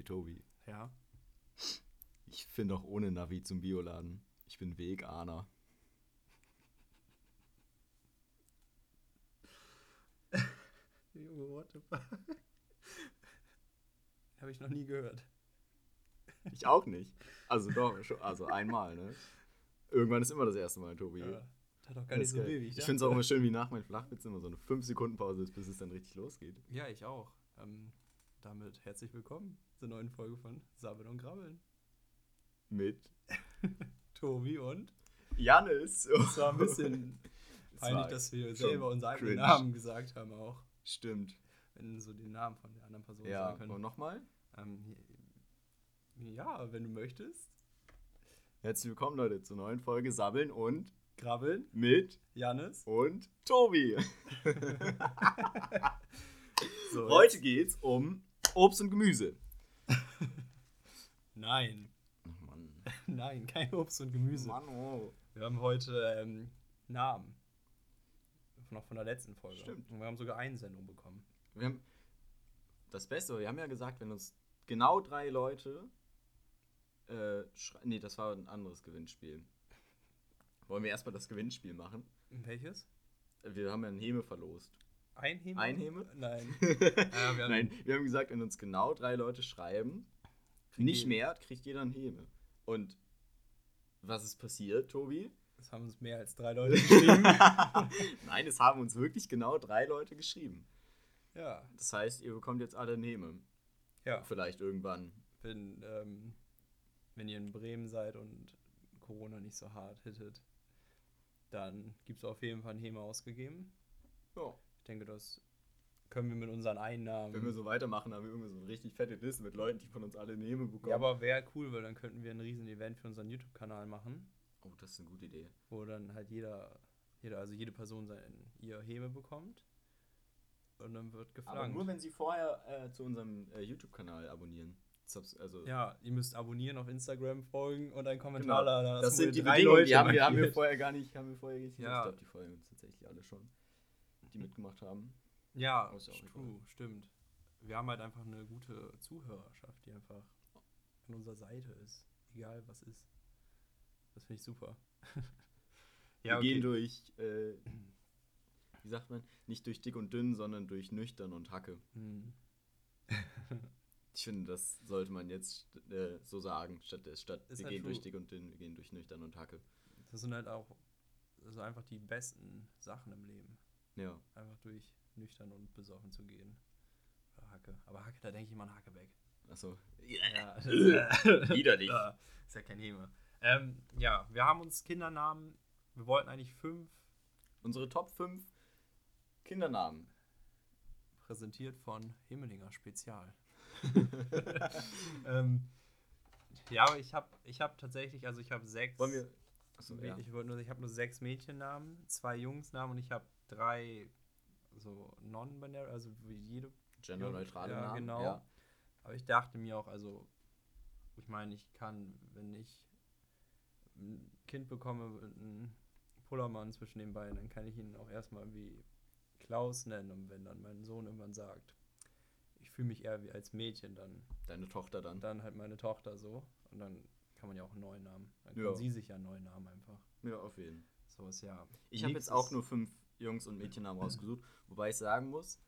Hey Tobi, Ja. ich finde auch ohne Navi zum Bioladen. Ich bin Veganer. What the fuck? Habe ich noch nie gehört. Ich auch nicht. Also doch, schon- also einmal, ne? Irgendwann ist immer das erste Mal, Tobi. Ja. Das hat doch gar nicht so geil. Ich ich finde es auch immer schön, wie nach meinen Flachwitzen immer so eine 5-Sekunden-Pause ist, bis es dann richtig losgeht. Ja, ich auch. Ähm, damit herzlich willkommen zur neuen Folge von Sabbeln und Grabbeln. Mit Tobi und Janis. es war ein bisschen peinlich, dass wir selber unsere eigenen. Namen gesagt haben auch. Stimmt. Wenn so den Namen von der anderen Person Ja, sagen können. und nochmal? Ähm, ja, wenn du möchtest. Herzlich willkommen, Leute, zur neuen Folge Sabbeln und Grabbeln, mit Janis. und Tobi. So, Heute geht's um Obst und Gemüse. Nein, Mann. nein, kein Obst und Gemüse. Mann, oh. Wir haben heute ähm, Namen. Noch von der letzten Folge. Stimmt. Und wir haben sogar Einsendung bekommen. Wir haben das Beste, wir haben ja gesagt, wenn uns genau drei Leute. Äh, nee, das war ein anderes Gewinnspiel. Wollen wir erstmal das Gewinnspiel machen? Welches? Wir haben ja einen Heme verlost. Einheme? Einheme? Nein. Ja, wir haben- Nein, wir haben gesagt, wenn uns genau drei Leute schreiben, nicht mehr, kriegt jeder einen Heme. Und was ist passiert, Tobi? Es haben uns mehr als drei Leute geschrieben. Nein, es haben uns wirklich genau drei Leute geschrieben. ja. Das heißt, ihr bekommt jetzt alle einen Heme. Ja. Vielleicht irgendwann. Wenn, ähm, wenn ihr in Bremen seid und Corona nicht so hart hittet, dann gibt es auf jeden Fall einen Hema ausgegeben. Ja. Ich denke, das können wir mit unseren Einnahmen. Wenn wir so weitermachen, haben wir irgendwie so eine richtig fette Liste mit Leuten, die von uns alle einen Heme bekommen. ja, aber wäre cool, weil dann könnten wir ein riesen Event für unseren YouTube-Kanal machen. oh, das ist eine gute Idee. wo dann halt jeder, jeder also jede Person sein, ihr Heme bekommt. Und dann wird Aber geflankt. nur, wenn sie vorher äh, zu unserem äh, YouTube-Kanal abonnieren. Also, ja, ihr müsst abonnieren, auf Instagram folgen und einen genau. Kommentar da lassen, Das sind die drei Leute die haben wir, haben wir vorher gar nicht, haben wir vorher nicht Ja. Ich glaube, die folgen uns tatsächlich alle schon, die mitgemacht haben. Ja, ja egal. true, stimmt. Wir haben halt einfach eine gute Zuhörerschaft, die einfach an unserer Seite ist. Egal was ist. Das finde ich super. wir gehen durch, äh, wie sagt man, nicht durch dick und dünn, sondern durch nüchtern und Hacke. Hm. Ich finde, das sollte man jetzt äh, so sagen, statt, statt Ist wir halt gehen durch true. dick und dünn, wir gehen durch nüchtern und Hacke. Das sind halt auch also einfach die besten Sachen im Leben. Ja. Einfach durch nüchtern und besoffen zu gehen. Oder Hacke. Aber Hacke, da denke ich immer an Hackebeck. Achso. Ja. Widerlich. Ist ja kein Heme. Ähm, ja, wir haben uns Kindernamen, wir wollten eigentlich fünf, Unsere Top 5 Kindernamen. präsentiert von Himmelinger Spezial. ähm, ja, aber ich habe ich hab tatsächlich, also ich habe sechs. Wollen wir. Achso, ja. Ich nur, ich habe nur sechs Mädchennamen, zwei Jungsnamen und ich habe drei so non-binary, also wie jede. Genderneutrale ja, Namen. genau. Ja. Aber ich dachte mir auch, also ich meine, ich kann, wenn ich ein Kind bekomme, einen Pullermann zwischen den Beinen, dann kann ich ihn auch erstmal irgendwie Klaus nennen und wenn dann mein Sohn irgendwann sagt, ich fühle mich eher wie als Mädchen, dann Deine Tochter dann. dann halt meine Tochter so und dann kann man ja auch einen neuen Namen. Dann kann Ja. sie sich ja einen neuen Namen einfach. Ja, auf jeden Fall. So ist ja. Ich habe jetzt auch nur fünf Jungs- und Mädchennamen rausgesucht, wobei ich sagen muss,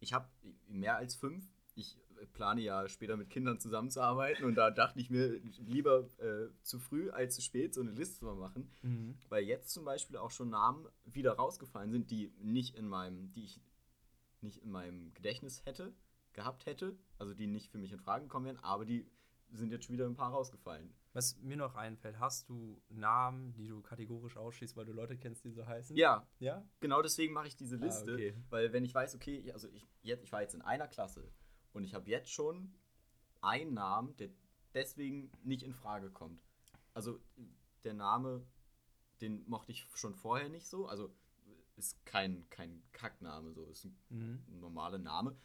ich habe mehr als fünf. Ich plane ja später mit Kindern zusammenzuarbeiten und da dachte ich mir lieber äh, zu früh als zu spät so eine Liste zu machen, Mhm. weil jetzt zum Beispiel auch schon Namen wieder rausgefallen sind, die nicht in meinem, die ich nicht in meinem Gedächtnis hätte, gehabt hätte, also die nicht für mich in Frage gekommen wären, aber die sind jetzt schon wieder ein paar rausgefallen. Was mir noch einfällt, hast du Namen, die du kategorisch ausschließt, weil du Leute kennst, die so heißen? Ja, Ja? Genau deswegen mache ich diese Ah, Liste, okay. weil wenn ich weiß, okay, ich- also ich, jetzt, ich war jetzt in einer Klasse und ich habe jetzt schon einen Namen, der deswegen nicht in Frage kommt. Also der Name, den mochte ich schon vorher nicht so, also ist kein, kein Kackname, so ist ein Mhm. normaler Name,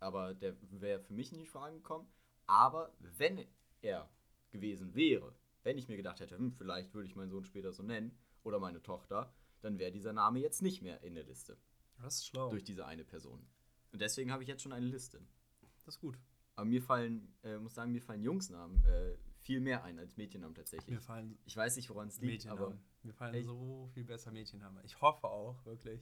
aber der wäre für mich nicht in Frage gekommen. Aber wenn er gewesen wäre, wenn ich mir gedacht hätte, hm, vielleicht würde ich meinen Sohn später so nennen oder meine Tochter, dann wäre dieser Name jetzt nicht mehr in der Liste Das ist schlau. durch diese eine Person. Und deswegen habe ich jetzt schon eine Liste. Das ist gut. Aber mir fallen, äh, muss sagen, mir fallen Jungsnamen äh, viel mehr ein als Mädchennamen tatsächlich. Mir fallen Ich weiß nicht, woran es liegt, aber. Mir fallen Echt? so viel besser Mädchennamen. Ich hoffe auch, wirklich,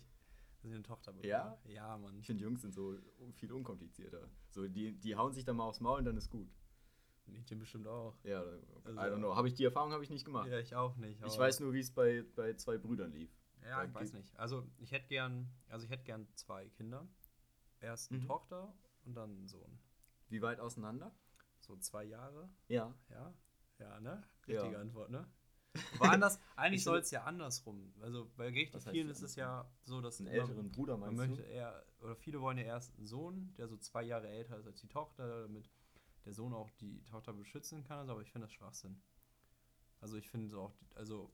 dass ich eine Tochter bekomme. Ja? Ja, Mann. ich finde Jungs sind so viel unkomplizierter. So, die, die hauen sich dann mal aufs Maul und dann ist gut. Mädchen bestimmt auch. Ja, Also- I don't know. Habe ich die Erfahrung habe ich nicht gemacht. Ja, ich auch nicht. ich weiß nur, wie es bei, bei zwei Brüdern lief. Ja, Da ich weiß nicht. Also ich hätte gern, also ich hätte gern zwei Kinder. Erst eine Mhm. Tochter und dann einen Sohn. Wie weit auseinander? So zwei Jahre. Ja. Ja. Ja, ne? Ja. Richtige Antwort, ne? Aber anders, eigentlich Ich soll es ja andersrum. Also bei richtig vielen ist es ja so, dass Einen älteren Bruder man meinst möchte du? eher, oder viele wollen ja erst einen Sohn, der so zwei Jahre älter ist als die Tochter, damit der Sohn auch die Tochter beschützen kann. Also, aber ich finde das Schwachsinn. Also ich finde so auch, die- also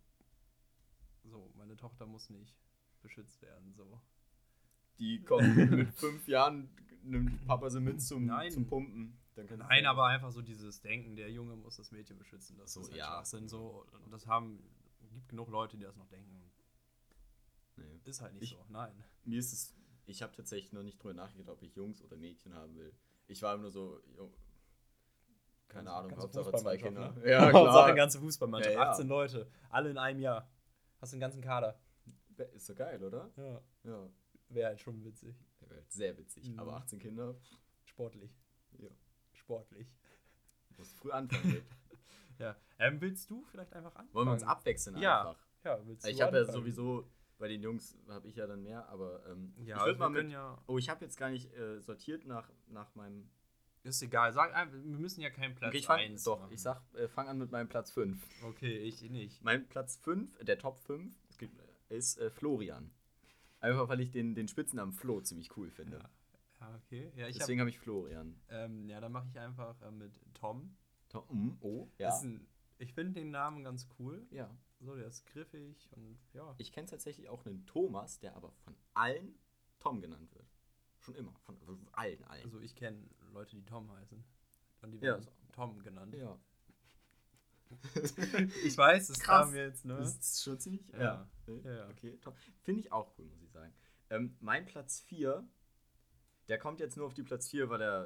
so, meine Tochter muss nicht beschützt werden, so. Die kommen mit fünf Jahren, nimmt Papa sie mit zum, Nein. zum Pumpen. Nein, aber einfach so dieses Denken, der Junge muss das Mädchen beschützen, das So, ist halt ja. Schwachsinn, so. Und das haben, gibt genug Leute, die das noch denken. Nee. Ist halt nicht Ich- so, nein. Mir ist es, ich habe tatsächlich noch nicht drüber nachgedacht, ob ich Jungs oder Mädchen haben will. Ich war immer nur so, keine Ahnung, Hauptsache zwei Kinder. ne? Ja, Hauptsache klar. ganze Fußballmannschaft, Ja, ja. 18 Leute, alle in einem Jahr. Hast einen ganzen Kader. Ist doch geil, oder? Ja, Ja. wäre halt schon witzig. Wäre Sehr witzig. Mhm. Aber 18 Kinder, Sportlich. ja. Sportlich. Muss früh anfangen. Ja. Ähm, willst du vielleicht einfach anfangen? Wollen wir uns abwechseln Ja. einfach? Ja, willst du Ich habe ja sowieso, bei den Jungs habe ich ja dann mehr, aber ähm, Ja, ich würde mal mit. ja. Oh, ich habe jetzt gar nicht äh, sortiert nach, nach meinem. Ist egal, sag einfach, wir müssen ja keinen Platz Okay, ich fang, 1 doch, machen. ich sag, äh, fang an mit meinem Platz 5. Okay, ich nicht. Mein Platz 5, der Top 5, es gibt, ist äh, Florian. Einfach weil ich den, den Spitznamen Flo ziemlich cool finde. Ja, ja okay. Ja, hab, Deswegen habe ich Florian. ähm, ja, dann mache ich einfach äh, mit Tom. To mm, oh, ja. Ein, ich finde den Namen ganz cool. ja. So, der ist griffig und ja. Ich kenne tatsächlich auch einen Thomas, der aber von allen Tom genannt wird. Schon immer. Von allen, allen. Also ich kenne Leute, die Tom heißen. Und die Ja. werden Tom genannt. ja. Ich weiß, das Krass. kam jetzt, ne? Das ist schon ziemlich. Ja. Ja, ja. Okay, top. Finde ich auch cool, muss ich sagen. Ähm, mein Platz 4, der kommt jetzt nur auf die Platz 4, weil er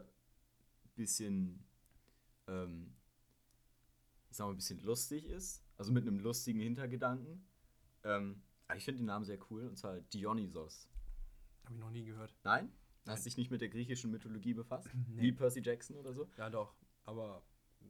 ein bisschen, ähm, ich sag mal, ein bisschen lustig ist. Also mit einem lustigen Hintergedanken. Ähm, aber ich finde den Namen sehr cool, und zwar Dionysos. Habe ich noch nie gehört. Nein? Hast dich nicht mit der griechischen Mythologie befasst? Nee. Wie Percy Jackson oder so? Ja, doch. Aber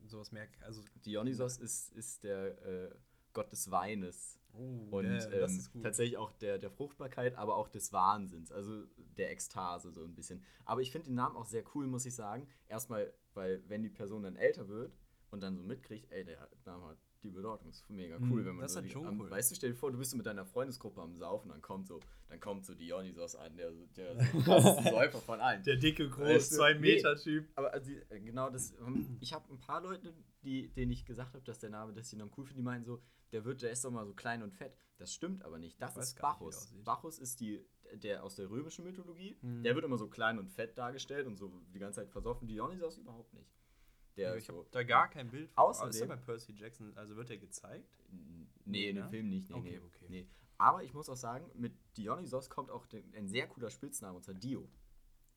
sowas merke also Dionysos ist, ist der äh, Gott des Weines. oh, Und das ähm, tatsächlich auch der, der Fruchtbarkeit, aber auch des Wahnsinns, also der Ekstase so ein bisschen. Aber ich finde den Namen auch sehr cool, muss ich sagen. Erstmal, weil wenn die Person dann älter wird und dann so mitkriegt, ey, der Name hat die Bedeutung, ist mega cool, Mhm, wenn man das so ist die, schon am, cool. Weißt du, stell dir vor, du bist so mit deiner Freundesgruppe am Saufen, dann kommt so, dann kommt so Dionysos an, der, der, der krasseste Säufer von allen. Der dicke, Weißt du, zwei nee. Meter Typ. Aber also, genau das, ähm, ich habe ein paar Leute, die, denen ich gesagt habe, dass der Name, sie ihn cool finden, die meinen so, der wird, der ist doch mal so klein und fett. Das stimmt aber nicht. Das Ich ist gar nicht, Bacchus. Bacchus ist die, der aus der römischen Mythologie. Mhm. Der wird immer so klein und fett dargestellt und so die ganze Zeit versoffen. Dionysos überhaupt nicht. Der ist ich so. habe da gar kein Bild vor. Außerdem- ist ja bei Percy Jackson, also wird er gezeigt? Nee, in dem? Film nicht. Nee, Okay, nee, okay. nee. Aber ich muss auch sagen, mit Dionysos kommt auch ein sehr cooler Spitzname, und zwar Dio.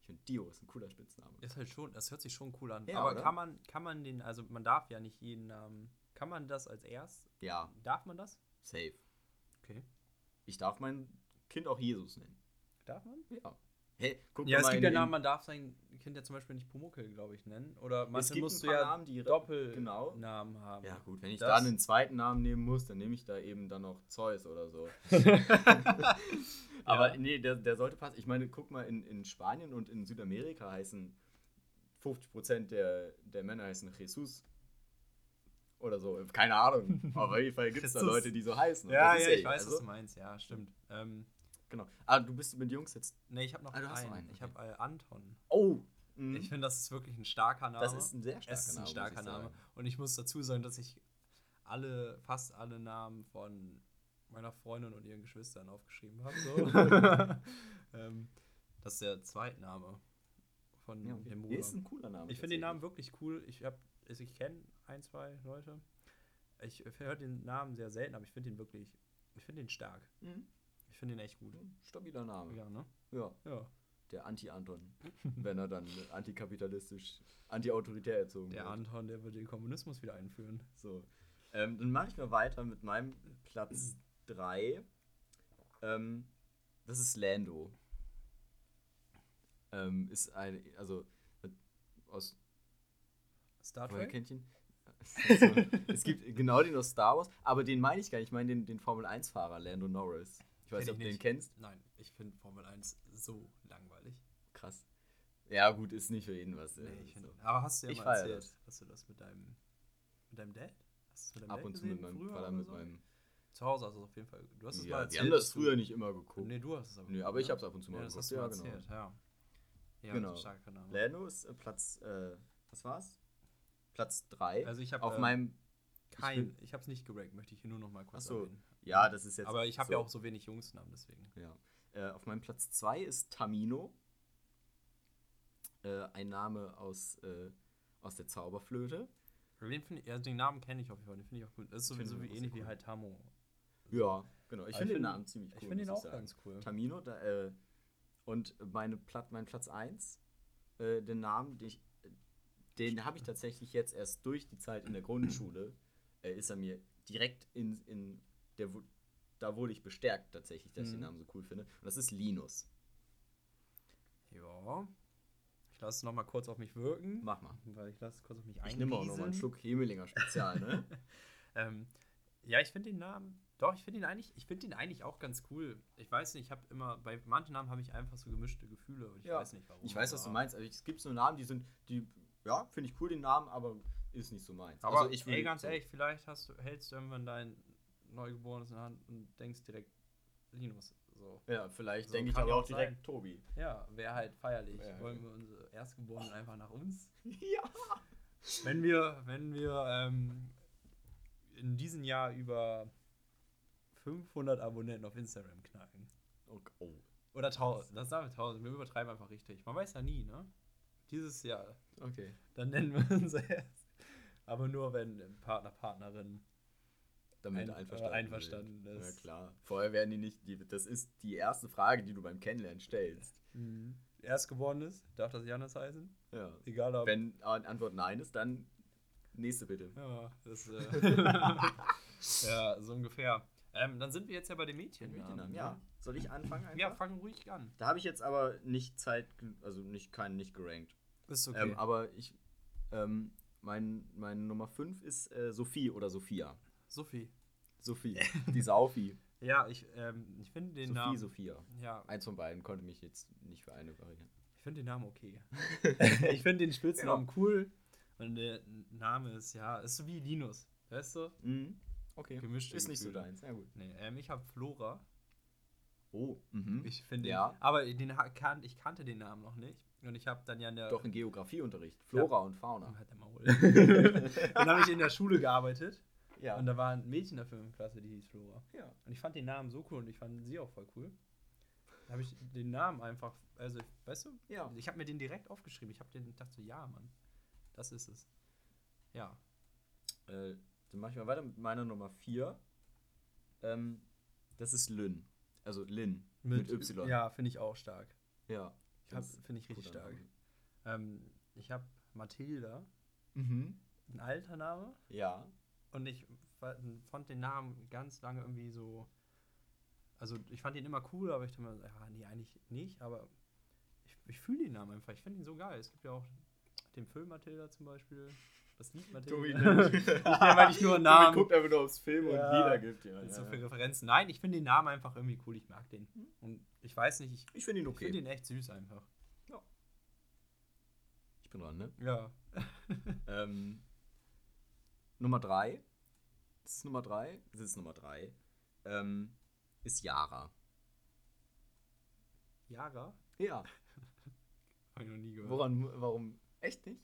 Ich finde, Dio ist ein cooler Spitzname. Ist halt schon, das hört sich schon cool an. Ja, aber oder? kann man, kann man den, also man darf ja nicht jeden Namen, kann man das als erst? Ja, Darf man das? safe. Okay. Ich darf mein Kind auch Jesus nennen. Darf man? Ja. Hey, guck Ja, doch es mal gibt ja Namen, man darf sein Kind ja zum Beispiel nicht Pumuckel, glaube ich, nennen. Oder gibt musst du ja Namen, die Doppelnamen genau. haben. Ja, gut, wenn ich Das- da einen zweiten Namen nehmen muss, dann nehme ich da eben dann noch Zeus oder so. Aber Ja. nee, der, der sollte passen. Ich meine, guck mal, in, in Spanien und in Südamerika heißen 50% der, der Männer heißen Jesus. Oder so. Keine Ahnung. Aber auf jeden Fall gibt es da. Leute, die so heißen. Und Ja, das ist ja, ich weiß, also, was du meinst. Ja, stimmt. Ähm, Genau. Ah, du bist mit Jungs jetzt. ne, ich habe noch Ah, einen. einen, Ich habe äh, Anton. Oh! mhm. Ich finde, das ist wirklich ein starker Name. das ist ein sehr starker es ist ein Name, starker Name. sagen. Und ich muss dazu sagen, dass ich alle, fast alle Namen von meiner Freundin und ihren Geschwistern aufgeschrieben habe. So. ähm, das ist der Zweitname von Ja, ihrem. Bruder. Ist ein cooler Name. Ich finde den Namen wirklich cool. Ich habe, also ich kenne ein, zwei Leute. Ich höre den Namen sehr selten, aber ich finde ihn wirklich, ich finde ihn stark. Mhm. Ich finde ihn echt gut. Stabiler Name. Ja, ne? Ja. Ja. der Anti-Anton, wenn er dann antikapitalistisch, anti-autoritär erzogen Der wird. Anton, der wird den Kommunismus wieder einführen. So. Ähm, dann mache ich mal weiter mit meinem Platz 3. Ähm, das ist Lando. Ähm, ist ein, also aus Star Trek? kennt ihn? Es gibt genau den aus Star Wars, aber den meine ich gar nicht. Ich meine den, den Formel 1-Fahrer, Lando Norris. Ich weiß nicht, ob ich du den kennst. Nein, ich finde Formel 1 so langweilig. Krass. Ja, gut, ist nicht für jeden was. äh, Nee, ich find, so. Aber hast du ja Ich mal erzählt, das. dass du das mit deinem mit deinem Dad? Hast du das mit deinem Ab Dad und zu mit meinem Vater, mit so? meinem. Zu Hause hast du es auf jeden Fall. Du hast es mal Ja, erzählt. wir haben das früher nicht immer geguckt. Nee, du hast es aber. Geguckt, aber ich ne? hab's ab und zu mal ja, das geguckt, hast du ja, mal genau. erzählt, ja. Ja, Genau. Name. Lando ist äh, Platz, äh, was war's? Platz 3. Also ich habe Auf ähm, meinem. kein, ich habe es nicht gerankt, möchte ich hier nur noch mal kurz Ach so, erwähnen. Ja, das ist jetzt. Aber ich habe so. ja auch so wenig Jungsnamen, deswegen. Ja. Äh, auf meinem Platz 2 ist Tamino. Äh, ein Name aus, äh, aus der Zauberflöte. Den, ich, also den Namen kenne ich auf jeden Fall, den finde ich auch gut. Das ist sowieso den wie ähnlich sehr wie cool. halt Tamo. Ja, genau. Ich finde den find- Namen ziemlich cool. Ich finde ihn muss auch sagen. ganz cool. Tamino, da, äh, und meine Plat mein Platz 1, äh, den Namen, den, ich, den habe ich tatsächlich jetzt erst durch die Zeit in der Grundschule, äh, ist er mir direkt in, in der, da wurde ich bestärkt tatsächlich, dass ich den Mhm. Namen so cool finde. Und das ist Linus. Ja. Ich lasse es noch mal kurz auf mich wirken. Mach mal. Weil ich lasse es kurz auf mich Ich nehme auch noch mal einen. Schluck Hemelinger Spezial, ne? Ähm, ja, ich finde den Namen. Doch, ich finde ihn eigentlich, ich finde ihn eigentlich auch ganz cool. Ich weiß nicht, ich habe immer, bei manchen Namen habe ich einfach so gemischte Gefühle und ich Ja, weiß nicht warum. Ich weiß, was du meinst. Also, es gibt so Namen, die sind, die, ja, finde ich cool, den Namen, aber ist nicht so meins. Aber also ich ey, ganz ehrlich, vielleicht hast du, hältst du irgendwann dein Neugeborenes in der Hand und denkst direkt Linus. So. Ja, vielleicht So denke ich aber auch auch direkt sein. Tobi. Ja, wäre halt feierlich. Ja, Wollen wir unsere Erstgeborenen einfach nach uns? ja. Wenn wir, wenn wir ähm, in diesem Jahr über 500 Abonnenten auf Instagram knacken. Oh, oh. Oder 1000, das sagen wir 1000, wir übertreiben einfach richtig. Man weiß ja nie, ne? Dieses Jahr, Okay. dann nennen wir uns erst. Aber nur, wenn Partner, Partnerin Damit Ein- einverstanden, äh, einverstanden sind. ist. Ja, klar. Vorher werden die nicht, die, das ist die erste Frage, die du beim Kennenlernen stellst. Erstgeborenes, darf das Janis heißen? Ja. Egal ob. Wenn An- Antwort nein ist, dann nächste bitte. Ja, das, äh, ja, so ungefähr. Ähm, dann sind wir jetzt ja bei den Mädchen. Mädchennamen, ja. Soll ich anfangen einfach? Ja, fang ruhig an. Da habe ich jetzt aber nicht Zeit, also nicht keinen nicht gerankt. Ist okay. Ähm, aber ich, ähm, mein, mein Nummer 5 ist äh, Sophie oder Sophia. Sophie. Sophie. die Saufi. Ja, ich, ähm, ich finde den Sophie, Namen. Sophia. Ja, Eins von beiden konnte mich jetzt nicht für eine variieren. ich finde den Namen okay. ich finde den Spitznamen cool. Und der Name ist ja, ist so wie Linus. Weißt du? Mhm. Okay. Gemischte ist nicht so deins. Ja, gut. Nee, ähm, ich habe Flora. Oh. Mhm. Ich finde Ja. aber den kan ich kannte den Namen noch nicht. Und ich habe dann ja in der Doch in Geografieunterricht. Flora und Fauna. Halt dann habe ich in der Schule gearbeitet Ja. und da war ein Mädchen in der Filmklasse, die hieß Flora. ja. Und ich fand den Namen so cool und ich fand sie auch voll cool. Da habe ich den Namen einfach, also, weißt du, Ja. ich habe mir den direkt aufgeschrieben. Ich habe den dachte so, ja, Mann, das ist es. Ja. Äh, dann mache ich mal weiter mit meiner Nummer 4. Ähm, das ist Lynn. Also Lynn. Mit, Y. Ja, finde ich auch stark. Ja. Finde ich richtig stark. Ähm, ich habe Mathilda, Mhm. ein alter Name. Ja. Und ich fa- fand den Namen ganz lange irgendwie so. Also, ich fand ihn immer cool, aber ich dachte mir, ja, nee, eigentlich nicht. Aber ich, ich fühle den Namen einfach. Ich finde ihn so geil. Es gibt ja auch den Film Mathilda zum Beispiel. Das Lied Mathilda. Tobi, ich nenne aber nicht nur Tobi Namen. guckt einfach nur aufs Film Ja. und Lieder gibt. Ja, So ja. viele Referenzen. Nein, ich finde den Namen einfach irgendwie cool. Ich mag den. Und ich weiß nicht, ich, Ich finde ihn ich okay. finde den echt süß einfach. ich bin dran, ne? Ja. Ähm, Nummer 3. Das ist Nummer 3. Das ist Nummer 3. Ähm, ist Yara. Yara? Ja. Habe ich noch nie gehört. Woran, warum? Echt nicht?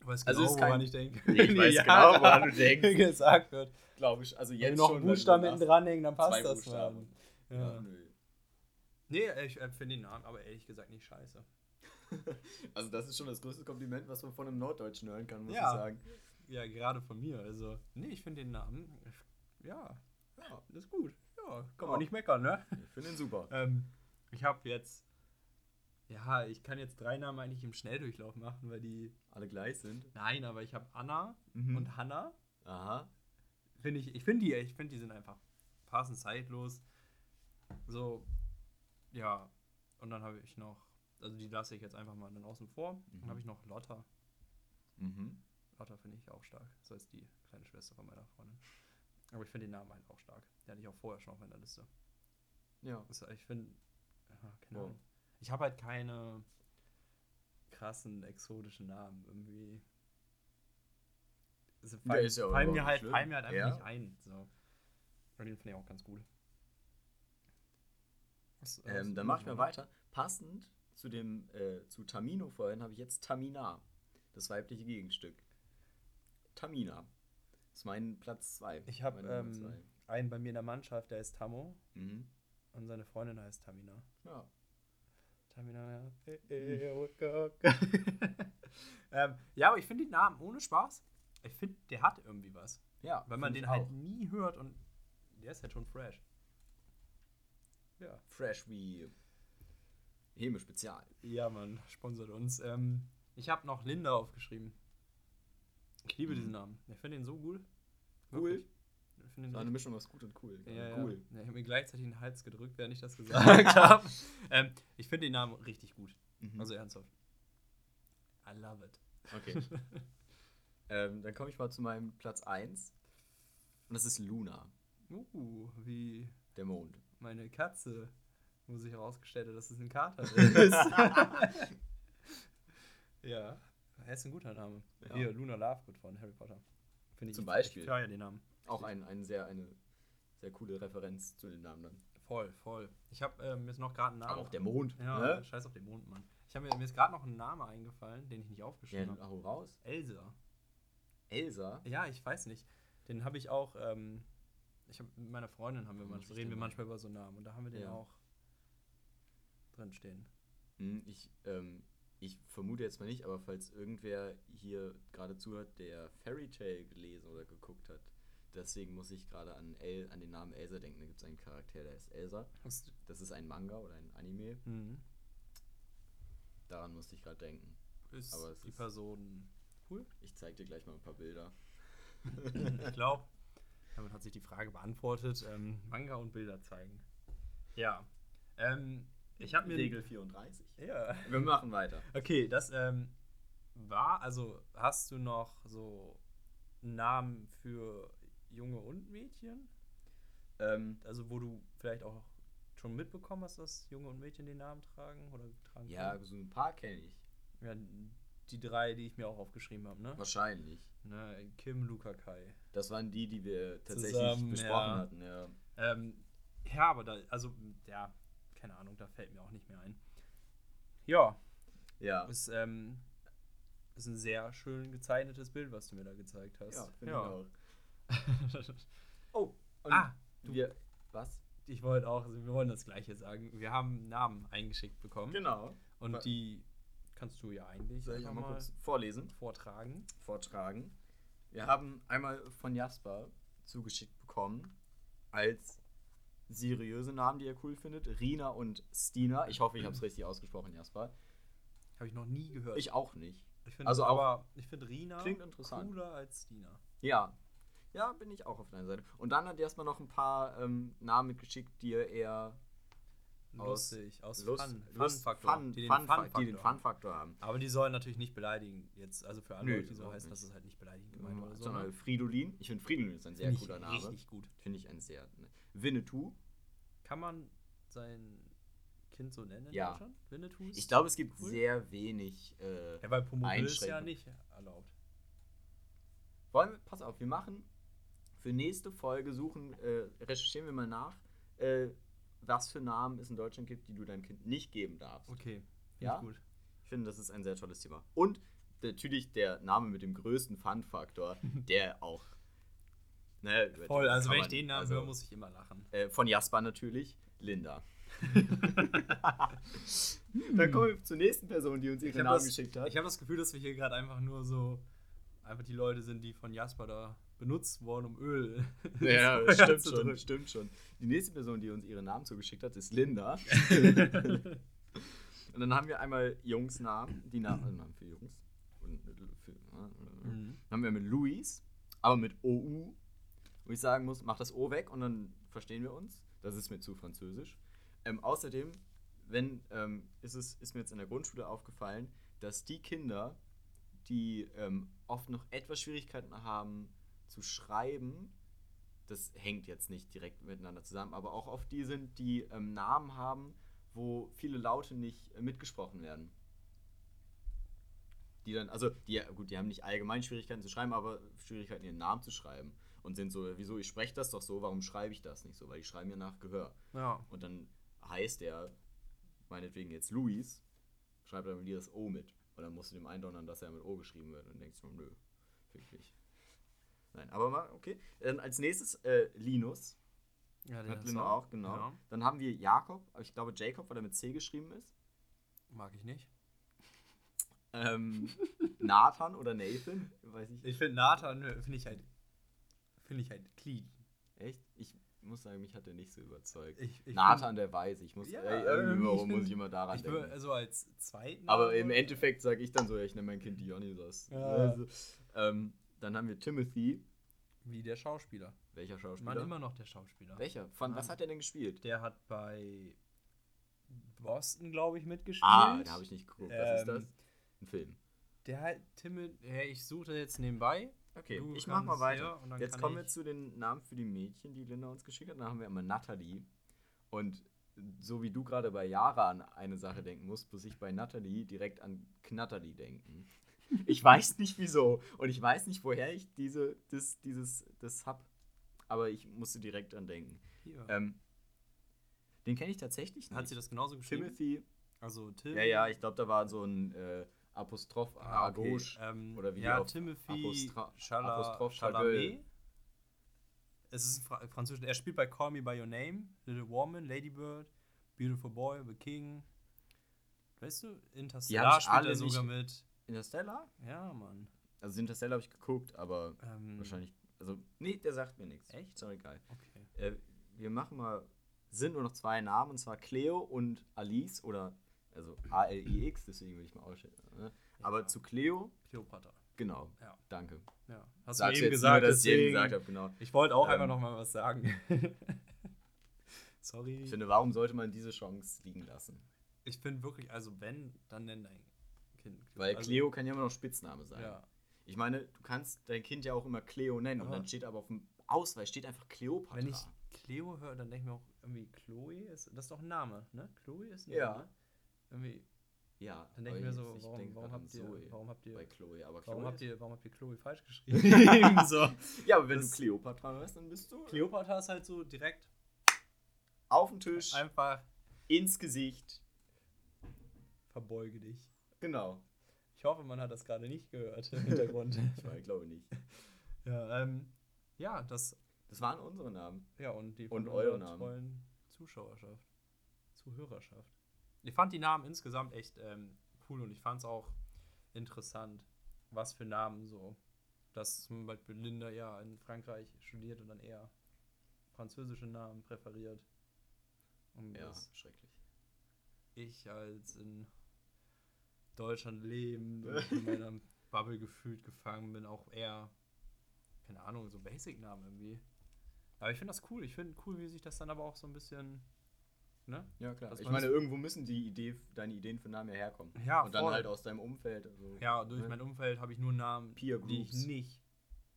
Du weißt Also genau, ist kein- woran ich denke. Nee, ich weiß Yara genau, woran du denkst. gesagt wird. Glaube ich. Also Wenn jetzt du noch schon, einen wenn du Buchstaben hinten dranhängen, dann passt Zwei das. Mann. Ja. Ja. nö. Nee, ich äh, finde den Namen aber ehrlich gesagt nicht scheiße. Also das ist schon das größte Kompliment, was man von einem Norddeutschen hören kann, muss Ja. ich sagen. Ja, gerade von mir. Also, nee, ich finde den Namen, ja, Ja, das ist gut. Ja, kann Ja. man nicht meckern, ne? ich finde ihn super. Ähm, ich habe jetzt Ja, ich kann jetzt drei Namen eigentlich im Schnelldurchlauf machen, weil die. Alle gleich sind. Nein, aber ich habe Anna Mhm. und Hannah. Aha. Finde ich, ich finde die, ich finde die sind einfach passend zeitlos. So, ja. Und dann habe ich noch, also die lasse ich jetzt einfach mal dann außen vor. Dann Mhm. habe ich noch Lotta. Mhm. Lotta finde ich auch stark. Das heißt die kleine Schwester von meiner Freundin. Aber ich finde den Namen halt auch stark. Den hatte ich auch vorher schon auf meiner Liste. Ja. Das, ich finde, ja, keine Wow. Ahnung. Ich habe halt keine krassen exotischen Namen irgendwie. Also fallen, ist ja auch fallen, mir halt, fallen mir halt einfach Ja. nicht ein. So. Und den finde ich auch ganz cool. Was- was- Ähm, dann mache ich mal weiter. Passend zu dem, äh, zu Tamino vorhin habe ich jetzt Tamina. Das weibliche Gegenstück. Tamina. Das ist mein Platz 2. Ich habe ähm, einen bei mir in der Mannschaft, der ist Tammo Mhm. und seine Freundin heißt Tamina. Ja. Tamina, ja. Hey, oh ähm, ja, aber ich finde den Namen ohne Spaß. Ich finde, der hat irgendwie was. ja. Weil man den halt auch. nie hört und der ist halt schon fresh. Ja. fresh wie Heme Spezial. Ja, man, sponsert uns. Ähm, ich habe noch Linda aufgeschrieben. Ich liebe Mhm. diesen Namen. Ich finde ihn so cool. Cool? Ich finde So eine Mischung aus gut und cool. Ja, ja. Cool. Ja, ich habe mir gleichzeitig den Hals gedrückt, während ich das gesagt habe. Ähm, ich finde den Namen richtig gut. Mhm. Also ernsthaft. I love it. okay. ähm, dann komme ich mal zu meinem Platz 1. Und das ist Luna, Uh, wie der Mond. meine Katze, wo sich herausgestellt hat, dass es ein Kater ist. ja, er ist ein guter Name. Ja. Hier, Luna Lovegood von Harry Potter. Finde ich Zum Beispiel. Ich feiere den Namen. Auch ein, ein sehr, eine sehr coole Referenz zu den Namen dann. Voll, voll. Ich habe ähm, jetzt noch gerade einen Namen. Aber auch der Mond. Ja, ne? scheiß auf den Mond, Mann. Ich habe mir, mir ist gerade noch ein Name eingefallen, den ich nicht Ja, aufgeschrieben habe. hau raus. Elsa. Elsa. Ja, ich weiß nicht. Den habe ich auch, ähm, ich hab, mit meiner Freundin haben wir muss manchmal, reden den wir mal- manchmal über so Namen und da haben wir den Ja. auch drin stehen. Hm, ich, ähm, ich vermute jetzt mal nicht, aber falls irgendwer hier gerade zuhört, der Fairy Tale gelesen oder geguckt hat, deswegen muss ich gerade an, El, an den Namen Elsa denken. Da gibt es einen Charakter, der ist Elsa. Das ist ein Manga oder ein Anime. Mhm. Daran musste ich gerade denken. Ist Aber die ist- Person cool? Ich zeige dir gleich mal ein paar Bilder. ich glaube, damit hat sich die Frage beantwortet. Ähm, Manga und Bilder zeigen. Ja. Ähm, ich habe mir. Regel 34. Ja. Wir machen weiter. Okay, das ähm, war, also hast du noch so Namen für Junge und Mädchen? Ähm, Also wo du vielleicht auch schon mitbekommen hast, dass Junge und Mädchen den Namen tragen oder tragen ja, können? so ein paar kenne ich. ja. Die drei, die ich mir auch aufgeschrieben habe, ne? Wahrscheinlich. ne? Kim, Luca, Kai. Das waren die, die wir tatsächlich Zusammen, besprochen ja. hatten, ja. Ähm, ja, aber da, also, ja, keine Ahnung, da fällt mir auch nicht mehr ein. Ja, Ja. ist, ähm, ist ein sehr schön gezeichnetes Bild, was du mir da gezeigt hast. Ja, finde ich auch. oh, Und ah, du, wir. Was? ich wollte auch, also wir wollen das Gleiche sagen. Wir haben Namen eingeschickt bekommen. Genau. Und Wa- die kannst du ja eigentlich Soll ich mal mal kurz vorlesen? vortragen. Vortragen. Wir haben einmal von Jasper zugeschickt bekommen, als seriöse Namen, die er cool findet. Rina und Stina. Ich hoffe, ich habe es richtig ausgesprochen, Jasper. Habe ich noch nie gehört. Ich auch nicht. Ich finde also aber, ich finde Rina Klingt interessant. cooler als Stina. Ja. Ja, bin ich auch auf deiner Seite. Und dann hat Jasper noch ein paar ähm, Namen mitgeschickt, die er eher aus Lustig, aus Lust, Fun, Fun-Faktor. Fun, die den Fun, die den haben. Fun-Faktor haben. Aber die sollen natürlich nicht beleidigen. Jetzt, also für alle Nö, Leute, die so heißen, nicht. das ist halt nicht beleidigend gemeint oder so. Sondern ne? Fridolin. Ich finde Fridolin ist ein sehr Finde ich cooler Name. Richtig gut. Finde ich ein sehr. Ne. Winnetou. Kann man sein Kind so nennen in Ja. Deutschland? Winnetou ist Ich glaube, es gibt cool. sehr wenig. Äh, Ja, weil Pumuckl ist ja nicht erlaubt. wollen wir, pass auf, wir machen für nächste Folge suchen, äh, recherchieren wir mal nach, äh, was für Namen es in Deutschland gibt, die du deinem Kind nicht geben darfst. Okay, Ja? ich gut. Ich finde, das ist ein sehr tolles Thema. Und natürlich der Name mit dem größten Fun-Faktor, der auch. Ne, Voll, also wenn ich den Namen also, höre, muss ich immer lachen. Äh, von Jasper natürlich, Linda. Dann kommen wir zur nächsten Person, die uns ihren Namen das- geschickt hat. Ich habe das Gefühl, dass wir hier gerade einfach nur so einfach die Leute sind, die von Jasper da benutzt wurden, um Öl. Ja, stimmt zu schon, drücken. stimmt schon. Die nächste Person, die uns ihren Namen zugeschickt hat, ist Linda. Und dann haben wir einmal Jungsnamen, die Namen, also Namen für Jungs. Und für, Mhm. Dann haben wir mit Luis, aber mit OU, wo ich sagen muss, mach das O weg und dann verstehen wir uns. Das ist mir zu französisch. Ähm, außerdem, wenn, ähm, ist, es, ist mir jetzt in der Grundschule aufgefallen, dass die Kinder, die ähm, oft noch etwas Schwierigkeiten haben zu schreiben, das hängt jetzt nicht direkt miteinander zusammen, aber auch oft die sind, die ähm, Namen haben, wo viele Laute nicht äh, mitgesprochen werden. Die dann, also, die, gut, die haben nicht allgemein Schwierigkeiten zu schreiben, aber Schwierigkeiten, ihren Namen zu schreiben. Und sind so, wieso, ich spreche das doch so, warum schreibe ich das nicht so? Weil ich schreibe mir nach Gehör. Ja. Und dann heißt er, meinetwegen jetzt Luis, schreibt er mit dir das O mit. Und dann musst du dem eindonnern, dass er mit O geschrieben wird. Und denkst du, nö, wirklich. Nein, aber mal, okay. Dann als nächstes äh, Linus. Ja, Hat Lino auch, genau. Ja. Dann haben wir Jakob, aber ich glaube Jacob, weil er mit C geschrieben ist. Mag ich nicht. Ähm, Nathan oder Nathan, weiß ich. Ich finde Nathan, finde ich halt, finde ich halt clean. Echt? Ich muss sagen, mich hat er nicht so überzeugt. Ich, ich Nathan, der weiß. Ich muss, Ja, ey, ähm, irgendwie ich muss find- ich immer daran Ich denken. also als zweiten. Aber im Endeffekt sage ich dann so, ja, ich nenne mein Kind Dionysos. Ja. Also, ähm, dann haben wir Timothy. Wie der Schauspieler. Welcher Schauspieler? immer noch der Schauspieler. Welcher? Von was Mann. hat er denn gespielt? Der hat bei Boston, glaube ich, mitgespielt. Ah, da habe ich nicht geguckt. Was ist Ähm, das? Ein Film. Der halt Timmy, ja, ich suche das jetzt nebenbei. Okay, du ich mach mal weiter. ja, Jetzt kommen wir zu den Namen für die Mädchen, die Linda uns geschickt hat. Dann haben wir immer Natalie. Und so wie du gerade bei Yara an eine Sache denken musst, muss ich bei Natalie direkt an Knatterli denken. Ich weiß nicht wieso. Und ich weiß nicht, woher ich diese, das, dieses, das hab. Aber ich musste direkt dran denken. Hier. Ähm, den kenne ich tatsächlich nicht. hat sie das genauso geschrieben? Timothy. Also Tim. Ja, ja, ich glaube, da war so ein äh, Apostroph Ah, okay. Ähm, Oder wie ja, Timothy Chala Apostroph Chalamet. Es ist Fra französisch. Er spielt bei Call Me By Your Name, Little Woman, Lady Bird, Beautiful Boy, The King. Weißt du, Interstellar ich spielt alle er sogar mit. Interstellar? Ja, Mann. Also Interstellar habe ich geguckt, aber Ähm, wahrscheinlich. Also, nee, der sagt mir nichts. Echt? Doch egal. Okay. Äh, wir machen mal. Sind nur noch zwei Namen, und zwar Cleo und Alice oder. Also A-L-I-X, deswegen will ich mal ausstellen. Ne? Aber Ja. zu Cleo, Kleopatra. genau. Ja. Danke. Ja. Hast Sagst du eben gesagt, nur, dass ich eben deswegen- gesagt habe, genau. Ich wollte auch Ähm, einfach noch mal was sagen. Sorry. Ich finde, warum sollte man diese Chance liegen lassen? Ich finde wirklich, also wenn, dann nenn dein Kind. Weil also, Cleo kann ja immer noch Spitzname sein. Ja. Ich meine, du kannst dein Kind ja auch immer Cleo nennen und Aber- dann steht aber auf dem Ausweis steht einfach Cleopatra. Wenn ich Cleo höre, dann denke ich mir auch irgendwie Chloe ist, das ist doch ein Name, ne? Chloe ist ein Ja. Irgendwie, ja, dann denke ich mir so, warum, warum habt ihr, warum habt ihr, bei Chloe, aber warum Chloe habt ist- ihr, warum habt ihr Chloe falsch geschrieben? so. Ja, aber wenn Das- du Cleopatra hörst, dann bist du Cleopatra ist halt so direkt auf den Tisch, einfach ins Gesicht. verbeuge dich. Genau. Ich hoffe, man hat das gerade nicht gehört im Hintergrund. Ich meine, glaube nicht. ja, ähm, ja, das, Das waren unsere Namen. ja, und die Und von eure unserer Namen. Zuschauerschaft, Zuhörerschaft. Ich fand die Namen insgesamt echt ähm, cool und ich fand es auch interessant, was für Namen so, dass zum Beispiel Linda ja in Frankreich studiert und dann eher französische Namen präferiert. Und Ja, dass schrecklich. ich als in Deutschland lebend und in meiner Bubble gefühlt gefangen bin, auch eher, keine Ahnung, so Basic-Namen irgendwie. Aber ich finde das cool. Ich finde cool, wie sich das dann aber auch so ein bisschen, ne? Ja, klar. Dass Ich meine, das- irgendwo müssen die Idee, deine Ideen für Namen ja herkommen. Ja, Und dann voll. halt aus deinem Umfeld. Also, Ja, durch ne? mein Umfeld habe ich nur Namen, Peer die ich nicht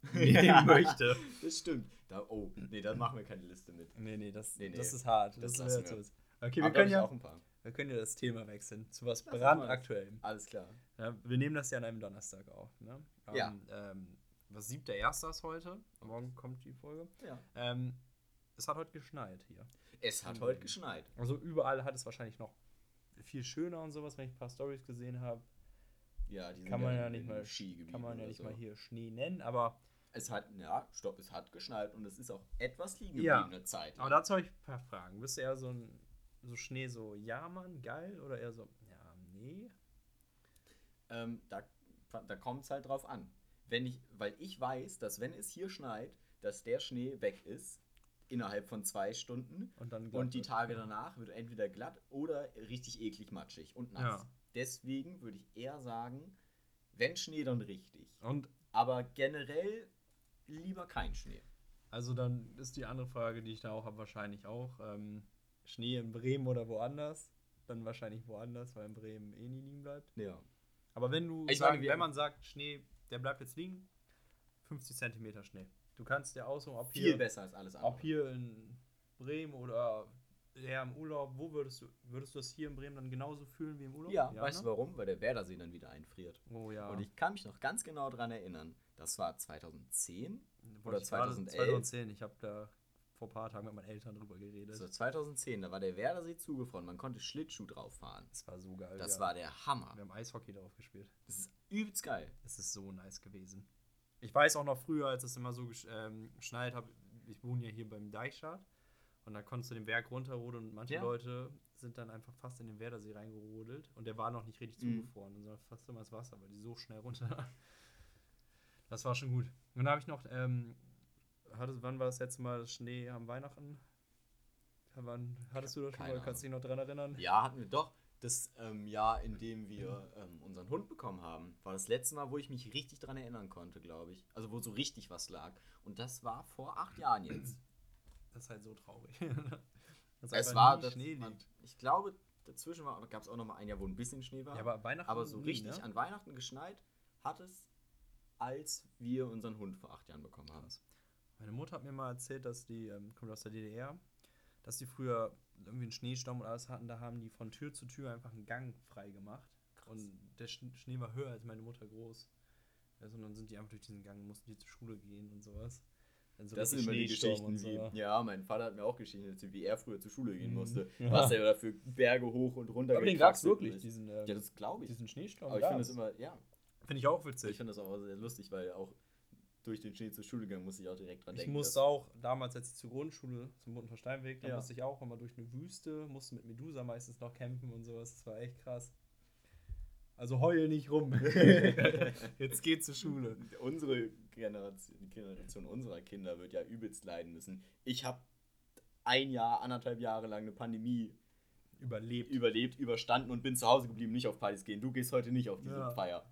nehmen möchte. Das stimmt. Da, oh, nee, da machen wir keine Liste mit. Nee, nee, das, Nee, nee. das ist hart. Das ist lassen mir wir. Okay, wir können, ja, auch ein paar. wir können ja das Thema wechseln zu was brandaktuellem. Alles klar. Ja, wir nehmen das ja an einem Donnerstag auf. Ne? Ja. Am, Ähm, was siebter erster ist heute. Morgen kommt die Folge. Ja. Ähm, es hat heute geschneit hier. Es hat Mhm. heute geschneit. Also überall hat es wahrscheinlich noch viel schöner und sowas, wenn ich ein paar Stories gesehen habe. Ja, die sind Kann man ja nicht mal Kann man ja nicht so. mal hier Schnee nennen, aber, Es hat, ja, stopp, es hat geschneit und es ist auch etwas liegen Ja. geblieben eine Zeit. aber dazu habe ich ein paar Fragen. Bist du eher so ein so Schnee so, ja Mann, geil oder eher so, ja, nee? ähm, da da kommt es halt drauf an. Wenn ich, weil ich weiß, dass wenn es hier schneit, dass der Schnee weg ist, innerhalb von zwei Stunden. Und dann Und die wird. Tage danach wird entweder glatt oder richtig eklig matschig und nass. Ja. Deswegen würde ich eher sagen, wenn Schnee, dann richtig. Und Aber generell lieber kein Schnee. also dann ist die andere Frage, die ich da auch habe, wahrscheinlich auch. Ähm, Schnee in Bremen oder woanders? Dann wahrscheinlich woanders, weil in Bremen eh nie liegen bleibt. Ja. Aber wenn du Ich sagen, meine, wenn man sagt, Schnee, der bleibt jetzt liegen, 50 Zentimeter Schnee. Du kannst dir aussuchen, ob Viel hier, besser als alles andere. ob hier in Bremen oder eher im Urlaub, wo würdest du, würdest du das hier in Bremen dann genauso fühlen wie im Urlaub? ja, weißt du ne? warum? Weil der Werdersee dann wieder einfriert. Oh ja. Und ich kann mich noch ganz genau daran erinnern. Das war 2010. Wollte oder ich gerade- 2011. 2010, ich habe da vor ein paar Tagen mit meinen Eltern drüber geredet. Also 2010, da war der Werdersee zugefroren. Man konnte Schlittschuh drauf fahren. Das war so geil. Das ja. war der Hammer. Wir haben Eishockey darauf gespielt. Das ist übelst geil. Es ist so nice gewesen. Ich weiß auch noch früher, als es immer so ähm, geschneit hat, ich wohne ja hier beim Deichstart und da konntest du den Berg runterrodeln und manche Ja. Leute sind dann einfach fast in den Werdersee reingerodelt und der war noch nicht richtig Mhm. zugefroren, sondern fast immer das Wasser, weil die so schnell runter. Das war schon gut. Und dann habe ich noch, ähm, hattest, wann war das letzte Mal Schnee am Weihnachten? Wann, hattest du das schon mal? Kannst du dich noch dran erinnern? Ja, hatten wir doch. Das ähm, Jahr, in dem wir ähm, unseren Hund bekommen haben, war das letzte Mal, wo ich mich richtig dran erinnern konnte, glaube ich. Also wo so richtig was lag. Und das war vor acht Jahren jetzt. Das ist halt so traurig. Es war, das, Schnee man, ich glaube, dazwischen gab es auch noch mal ein Jahr, wo ein bisschen Schnee war. Ja, aber Weihnachten aber so nie, richtig ne? an Weihnachten geschneit hat es, als wir unseren Hund vor acht Jahren bekommen haben. Meine Mutter hat mir mal erzählt, dass die, ähm, kommt aus der DDR, dass die früher irgendwie einen Schneesturm und alles hatten, da haben die von Tür zu Tür einfach einen Gang frei gemacht. Und der Sch- Schnee war höher als meine Mutter groß. Also, und dann sind die einfach durch diesen Gang, mussten die zur Schule gehen und sowas. Dann so Das sind immer die Geschichten, und wie, ja, mein Vater hat mir auch Geschichten erzählt, wie er früher zur Schule gehen Mhm. musste. Ja. Was er dafür Berge hoch und runter Aber den gab es wirklich, diesen, äh, Ja, das glaube ich. diesen Schneesturm. Aber ich finde das immer, ja, Finde ich auch ich witzig. finde das auch sehr lustig, weil auch durch den Schnee zur Schule gegangen muss ich auch direkt dran Ich denken. musste auch damals, als ich zur Grundschule zum Bunten Steinweg, da Ja. musste ich auch immer durch eine Wüste, musste mit Medusa meistens noch kämpfen und sowas. Das war echt krass. Also heul nicht rum. Jetzt geht zur Schule. unsere Generation, die Generation unserer Kinder wird ja übelst leiden müssen. Ich habe ein Jahr, anderthalb Jahre lang eine Pandemie Überlebt. überlebt, überstanden und bin zu Hause geblieben, nicht auf Partys gehen. Du gehst heute nicht auf diese Ja. Feier.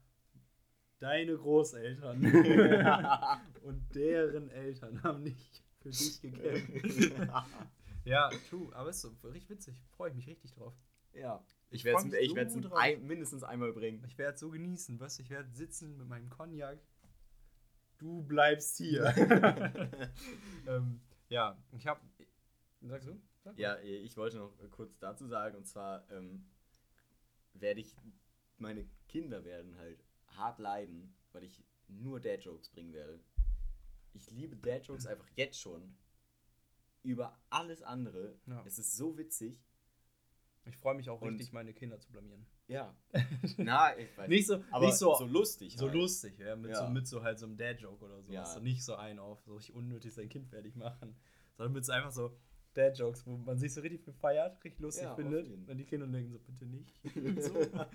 Deine Großeltern und deren Eltern haben nicht für dich gekämpft. ja, true. Aber ist so richtig witzig. Freue ich mich richtig drauf. ja. Ich Ich werde es ich so ein, drauf. ein, mindestens einmal bringen. Ich werde es so genießen, was? Ich werde sitzen mit meinem Cognac. Du bleibst hier. ähm, ja, ich habe. Sagst du? Sag. Ja, ich wollte noch kurz dazu sagen, und zwar ähm, werde ich, meine Kinder werden halt hart leiden, weil ich nur Dad-Jokes bringen werde. Ich liebe Dad-Jokes einfach jetzt schon. Über alles andere. Ja. Es ist so witzig. Ich freue mich auch Und- richtig, meine Kinder zu blamieren. Ja. Na, ich weiß Nicht so, aber nicht so, so lustig. so halt. lustig, ja, mit, So, Ja. mit so halt so einem Dad-Joke oder so. Ja. So nicht so einen auf, so richtig unnötig sein Kind fertig machen, sondern mit so einfach so Dad-Jokes, wo man sich so richtig für feiert, richtig lustig Ja, findet. Und die Kinder denken so, bitte nicht. so.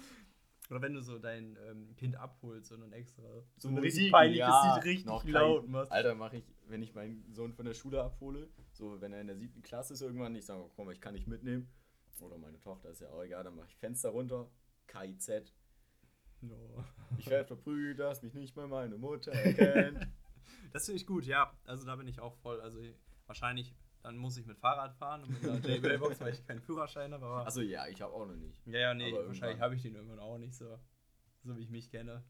Oder wenn du so dein ähm, Kind abholst und dann extra so, ein richtig peinliches ja, Lied richtig kein- laut machst. Alter, mache ich, wenn ich meinen Sohn von der Schule abhole, so wenn er in der siebten Klasse ist irgendwann, ich sage, komm, ich kann nicht mitnehmen. Oder meine Tochter ist ja auch egal, dann mache ich Fenster runter, KIZ. No. Ich werde verprügelt, dass mich nicht mal meine Mutter erkennt. Das finde ich gut, ja. Also da bin ich auch voll. Also ich, wahrscheinlich, dann muss ich mit Fahrrad fahren und mit einer JBL-Box, weil ich keinen Führerschein habe. Aber Achso, ja, ich habe auch noch nicht. ja, ja, nee, aber wahrscheinlich habe ich den irgendwann auch nicht so. So wie ich mich kenne.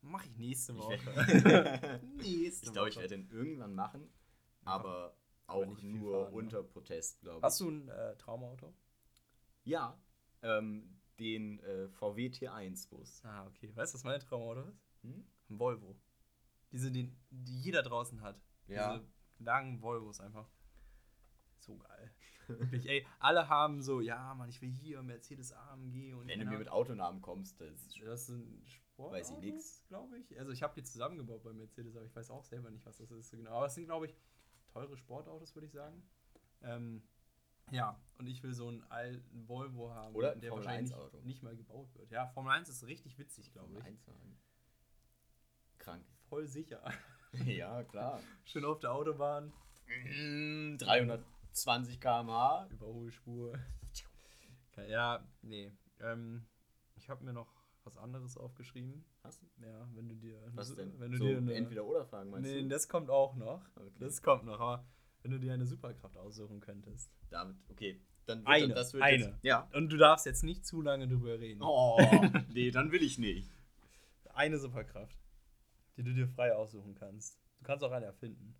Mache ich nächste Woche. nächste Ich glaube, ich werde den irgendwann machen, aber Aber auch nur fahren, ne? unter Protest, glaube ich. Hast du ein äh, Traumauto? Ja, ähm, den äh, VW T1-Bus. Ah, okay. Weißt du, was mein Traumauto ist? Hm? Ein Volvo. Diese, die, die jeder draußen hat. Ja. Diese langen Volvos einfach. So geil. Wirklich, ey, alle haben so, ja, Mann, ich will hier Mercedes AMG und. Wenn du mir mit Autonamen kommst, das, das ein Sport. Weiß ich nichts, glaube ich. Also ich habe die zusammengebaut bei Mercedes, aber ich weiß auch selber nicht, was das ist genau. Aber es sind, glaube ich, teure Sportautos, würde ich sagen. Ähm, ja, und ich will so einen alten Volvo haben, Oder der Formel wahrscheinlich nicht, nicht, mal gebaut wird. Ja, Formel 1 ist richtig witzig, glaube ich. Krank. Voll sicher. ja, klar. Schön auf der Autobahn. Mm, 300 20 km/h, Überholspur. Ja, nee. Ähm, ich habe mir noch was anderes aufgeschrieben. Hast du? Ja, wenn du dir. Was denn? Wenn du so dir eine, entweder oder fragen meinst nee, du? das kommt auch noch. Okay. Das kommt noch. Aber wenn du dir eine Superkraft aussuchen könntest. Damit, okay. Dann wird, eine, das wird eine. Jetzt, ja. Und du darfst jetzt nicht zu lange drüber reden. Oh, nee, dann will ich nicht. Eine Superkraft, die du dir frei aussuchen kannst. Du kannst auch eine erfinden.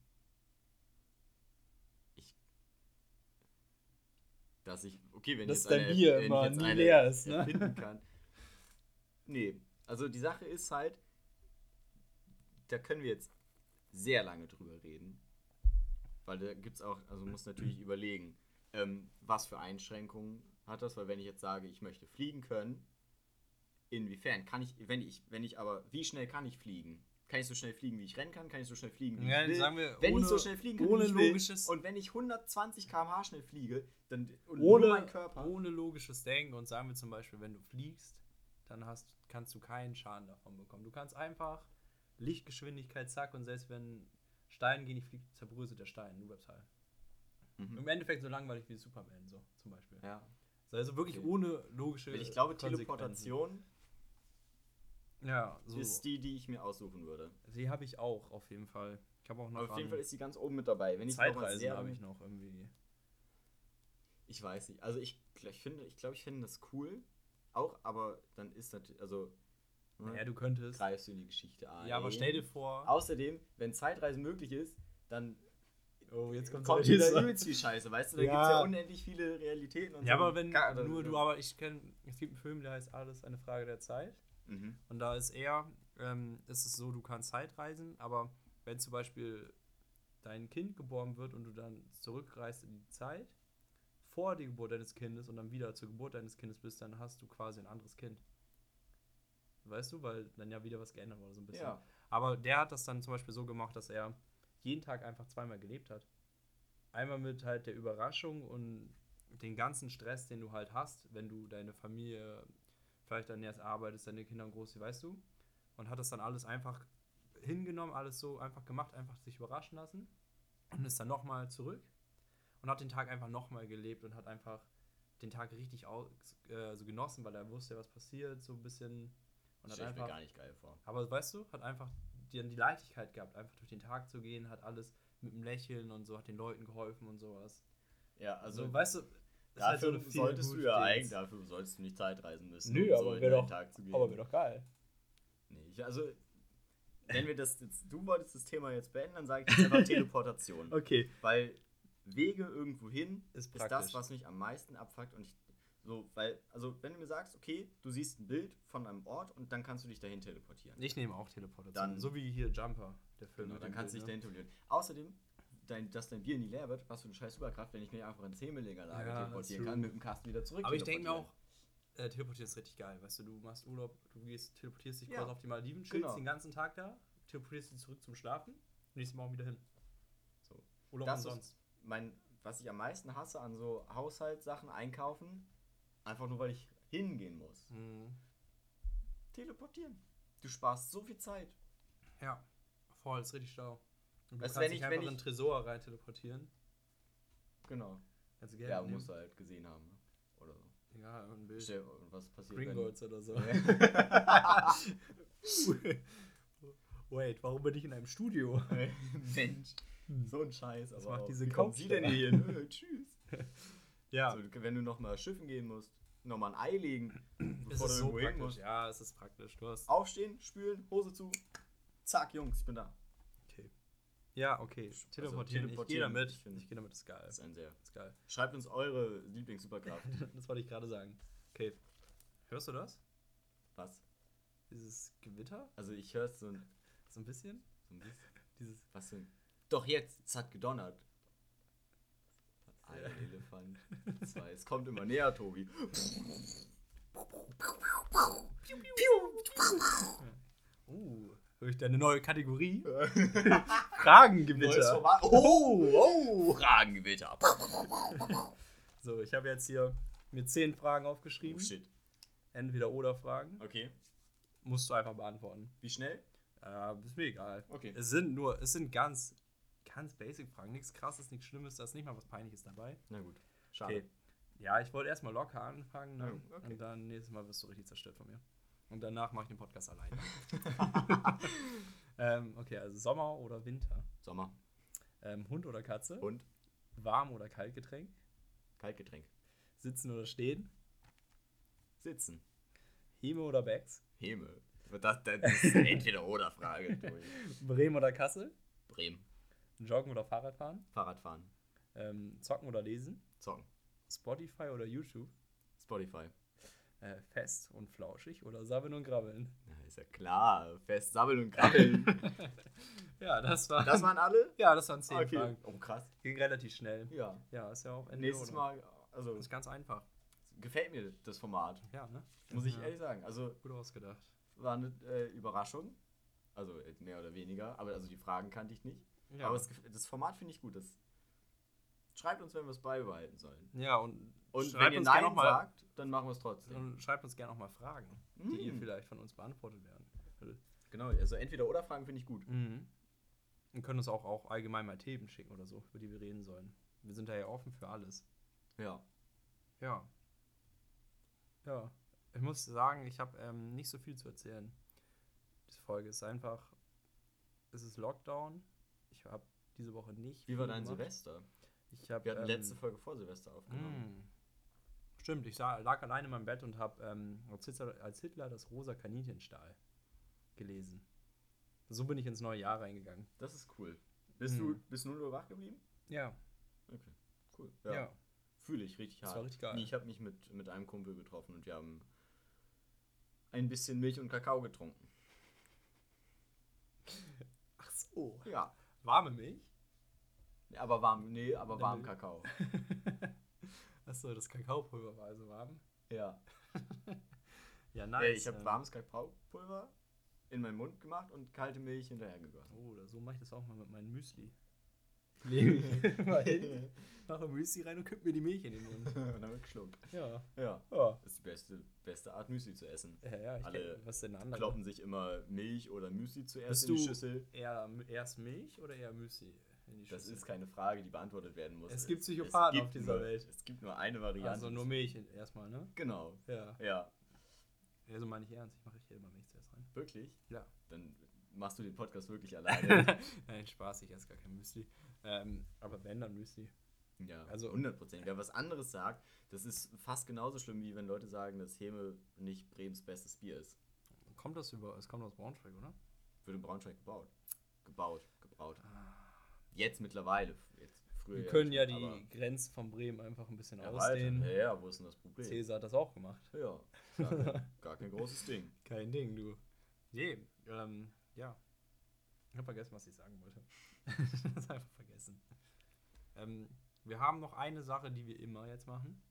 Dass ich, okay, wenn Das jetzt eine, Bier wenn immer jetzt nie eine leer ist, ne? erfinden kann. Nee, also die Sache ist halt, da können wir jetzt sehr lange drüber reden. Weil da gibt es auch, also man muss natürlich überlegen, ähm, was für Einschränkungen hat das, weil wenn ich jetzt sage, ich möchte fliegen können, inwiefern kann ich, wenn ich, wenn ich aber, wie schnell kann ich fliegen? Kann ich so schnell fliegen, wie ich rennen kann? Kann ich so schnell fliegen, wie Ja, ich will? sagen wir, wenn ohne- ich so schnell fliegen kann, ohne wie ich will, logisches- und wenn ich 120 km/h schnell fliege, dann Ohne, nur mein Körper. ohne logisches Denken und sagen wir zum Beispiel, wenn du fliegst, dann hast, kannst du keinen Schaden davon bekommen. Du kannst einfach Lichtgeschwindigkeit, zack, und selbst wenn Stein gegen dich fliegt, zerbröselt der Stein, bleibst heil. Mhm. Im Endeffekt so langweilig wie Superman, so zum Beispiel. Ja. Also wirklich Okay. ohne logische Ich glaube. Teleportation Ja, so. ist die, die ich mir aussuchen würde. Die habe ich auch, auf jeden Fall. Ich habe auch noch Aber auf jeden Fall ist sie ganz oben mit dabei. Wenn ich Zeitreisen habe ich noch irgendwie. Ich weiß nicht. Also ich, ich finde, ich glaube, ich finde das cool. Auch, aber dann ist natürlich, also ne, Naja, du könntest. greifst du in die Geschichte ein. Ja, aber stell dir vor. Außerdem, wenn Zeitreisen möglich ist, dann Oh, jetzt kommt, kommt so wieder dieser- übelst viel Scheiße, weißt du? Da Ja. gibt es ja unendlich viele Realitäten und Ja, so. aber wenn oder- nur du, aber ich kenne, es gibt einen Film, der heißt Alles eine Frage der Zeit. Mhm. Und da ist eher, ähm, ist es so, du kannst Zeitreisen, aber wenn zum Beispiel dein Kind geboren wird und du dann zurückreist in die Zeit, vor die Geburt deines Kindes und dann wieder zur Geburt deines Kindes bist, dann hast du quasi ein anderes Kind. Weißt du, weil dann ja wieder was geändert wurde, so ein bisschen. Ja. Aber der hat das dann zum Beispiel so gemacht, dass er jeden Tag einfach zweimal gelebt hat. Einmal mit halt der Überraschung und den ganzen Stress, den du halt hast, wenn du deine Familie vielleicht dann erst arbeitest, deine Kinder groß, weißt du? Und hat das dann alles einfach hingenommen, alles so einfach gemacht, einfach sich überraschen lassen und ist dann nochmal zurück und hat den Tag einfach nochmal gelebt und hat einfach den Tag richtig aus, äh, so genossen, weil er wusste, was passiert, so ein bisschen. Und hat Stell ich mir einfach gar nicht geil vor. aber weißt du, hat einfach die, die Leichtigkeit gehabt, einfach durch den Tag zu gehen, hat alles mit einem Lächeln und so, hat den Leuten geholfen und sowas. Ja, Also, also weißt du, halt Feel solltest du ja eigentlich, dafür solltest du nicht Zeitreisen müssen, Nö, um aber so wär deinen doch- Tag zu gehen. Aber wäre doch geil. Nee, ich, also, wenn wir das jetzt, du wolltest das Thema jetzt beenden, dann sage ich jetzt einfach Teleportation. Okay. Weil Wege irgendwo hin Ist ist das, was mich am meisten abfuckt. Und ich, so, weil, also, wenn du mir sagst, okay, du siehst ein Bild von einem Ort und dann kannst du dich dahin teleportieren. Ich nehme auch Teleportation. Dann- so wie hier Jumper, der Film. Genau, dann kannst du dich dahin teleportieren. Außerdem, dein, dass dein Bier nie leer wird, hast du eine scheiß Superkraft, wenn ich mir einfach ins Himmellegerlager Ja, teleportieren kann, mit dem Kasten wieder zurück. Aber ich denke mir auch, äh, teleportieren ist richtig geil. Weißt du, du machst Urlaub, du gehst, teleportierst dich Ja. quasi auf die Malediven, chillst Genau. den ganzen Tag da, teleportierst dich zurück zum Schlafen, nächsten Morgen wieder hin. So. Urlaub Das umsonst. mein, was ich am meisten hasse an so Haushaltssachen einkaufen, einfach nur weil ich hingehen muss. Mhm. Teleportieren. Du sparst so viel Zeit. Ja, voll, ist richtig schlau. Und du Weißt du, kannst wenn dich ich- einfach wenn in ich- den Tresor rein teleportieren. Genau. Kannst du Geld Ja, nehmen. musst du halt gesehen haben. Ne? Oder so. Ja, ein Bild. Stell- und was passiert, Gringotts oder so. Wait, warum bin ich in einem Studio? Mensch, so ein Scheiß. Was macht diese Wie kommt sie denn hier hin? Äh, Tschüss. Ja, Also, wenn du nochmal schiffen gehen musst, nochmal ein Ei legen, es bevor du ist so irgendwo hin praktisch. musst. Ja, es ist praktisch. Du hast. Aufstehen, spülen, Hose zu. Zack, Jungs, ich bin da. Ja, okay. Teleportieren. ich gehe teleportieren, damit. ich Ich gehe damit, ist geil. Das ist ein sehr. Ist geil. Schreibt uns eure Lieblings-Superkraft. das wollte ich gerade sagen. Okay. Hörst du das? Was? Dieses Gewitter? Also ich höre so ein, So ein bisschen? so ein bisschen. Dieses. Was denn? Doch jetzt, es hat gedonnert. Ein Elefant. Zwei. Es kommt immer näher, Tobi. Uh, höre ich deine neue Kategorie? Fragengewitter. Oh, oh. Fragengewitter. So, ich habe jetzt hier mir zehn Fragen aufgeschrieben. Oh shit. Entweder oder Fragen. Okay. Musst du einfach beantworten. Wie schnell? Äh, ist mir egal. Okay. Es sind nur, es sind ganz ganz basic Fragen. Nichts krasses, nichts Schlimmes, da ist nicht mal was Peinliches dabei. Na gut. Schade. Okay. Ja, ich wollte erstmal locker anfangen ne? Ja, okay. und dann nächstes Mal wirst du richtig zerstört von mir. Und danach mache ich den Podcast alleine. ähm, okay, also Sommer oder Winter? Sommer. Ähm, Hund oder Katze? Und Warm oder Kaltgetränk? Kaltgetränk. Sitzen oder stehen? Sitzen. Heme oder Bags? Heme. Das, das ist eine Entweder-Oder-Frage. Bremen oder Kassel? Bremen. Joggen oder Fahrradfahren? Fahrradfahren. Ähm, zocken oder lesen? Zocken. Spotify oder YouTube? Spotify. Äh, fest und flauschig oder sabbeln und grabbeln? Na, ist ja klar. Fest sammeln und krabbeln. Ja, das war. das waren alle? ja, das waren zehn Okay. Fragen. Oh, krass. Ging relativ schnell. Ja. Ja, ist ja auch Ende Nächstes oder? Mal, also Das ist ganz einfach. gefällt mir das Format. Ja, ne? Muss ich Ja, ehrlich sagen. Also Gut ausgedacht. war eine äh, Überraschung. Also äh, mehr oder weniger. Aber also die Fragen kannte ich nicht. Ja. Aber gef- das Format finde ich gut. Das schreibt uns, wenn wir es beibehalten sollen. ja, und, Und schreibt wenn ihr uns Nein mal, sagt, dann machen wir es trotzdem. und schreibt uns gerne noch mal Fragen, die ihr Mm. vielleicht von uns beantwortet werden. Genau, also entweder oder Fragen finde ich gut. Mhm. Und können uns auch, auch allgemein mal Themen schicken oder so, über die wir reden sollen. Wir sind da ja offen für alles. Ja. Ja. Ja. Ich muss sagen, ich habe ähm, nicht so viel zu erzählen. Diese Folge ist einfach, es ist Lockdown. Ich habe diese Woche nicht. Wie war dein gemacht. Silvester? Ich habe Wir hatten ähm, letzte Folge vor Silvester aufgenommen. Mm. Stimmt, ich sah, lag alleine in meinem Bett und habe ähm, als, Hitler, als Hitler das rosa Kaninchen stahl gelesen. So bin ich ins neue Jahr reingegangen. Das ist cool. Bist Mhm. du bis 0 Uhr wach geblieben? Ja, Okay, cool. ja. Fühle ich richtig Das hart. war richtig geil. Ich habe mich mit, mit einem Kumpel getroffen und wir haben ein bisschen Milch und Kakao getrunken. Ach so. Ja. Warme Milch? Aber warm, nee, aber warm. Kakao. Achso, das Kakaopulver war also warm. Ja. Ja, Äh, ich habe ähm, warmes Kakaopulver in meinen Mund gemacht und kalte Milch hinterher gegossen. Oh, oder so mache ich das auch mal mit meinem Müsli. Lege ich mal hin, mache Müsli rein und kipp mir die Milch in den Mund. und dann wird geschluckt. Ja. Ja. Ja. Das ist die beste, beste Art, Müsli zu essen. Ja, ja, ich Alle kenn, was denn andere? Kloppen sich immer Milch oder Müsli zuerst Bist in die du- Schüssel. Eher erst Milch oder eher Müsli? Das ist keine Frage, die beantwortet werden muss. Es gibt Psychopathen auf gibt dieser nur, Welt. Es gibt nur eine Variante. Also nur Milch erstmal, ne? Genau. Ja. Ja. Ja, so meine ich ernst. Ich mache hier immer Milch zuerst rein. Wirklich? Ja. Dann machst du den Podcast wirklich alleine. Nein, Spaß, ich esse gar kein Müsli. Ähm, aber wenn, dann Müsli. ja, Also- also 100 Prozent. Wer was anderes sagt, das ist fast genauso schlimm, wie wenn Leute sagen, dass Heme nicht Bremens bestes Bier ist. Kommt das über, es kommt aus Braunschweig, oder? Wird in Braunschweig gebaut. Gebaut, gebraut. Jetzt mittlerweile. Jetzt, früher Wir ja können nicht, ja die aber Grenzen von Bremen einfach ein bisschen erweitern. ausdehnen. Ja, ja, wo ist denn das Problem? Cäsar hat das auch gemacht. Ja, gar kein, gar kein großes Ding. Kein Ding, du. Nee, ähm, ja. Ich habe vergessen, was ich sagen wollte. das einfach vergessen. Ähm, wir haben noch eine Sache, die wir immer jetzt machen.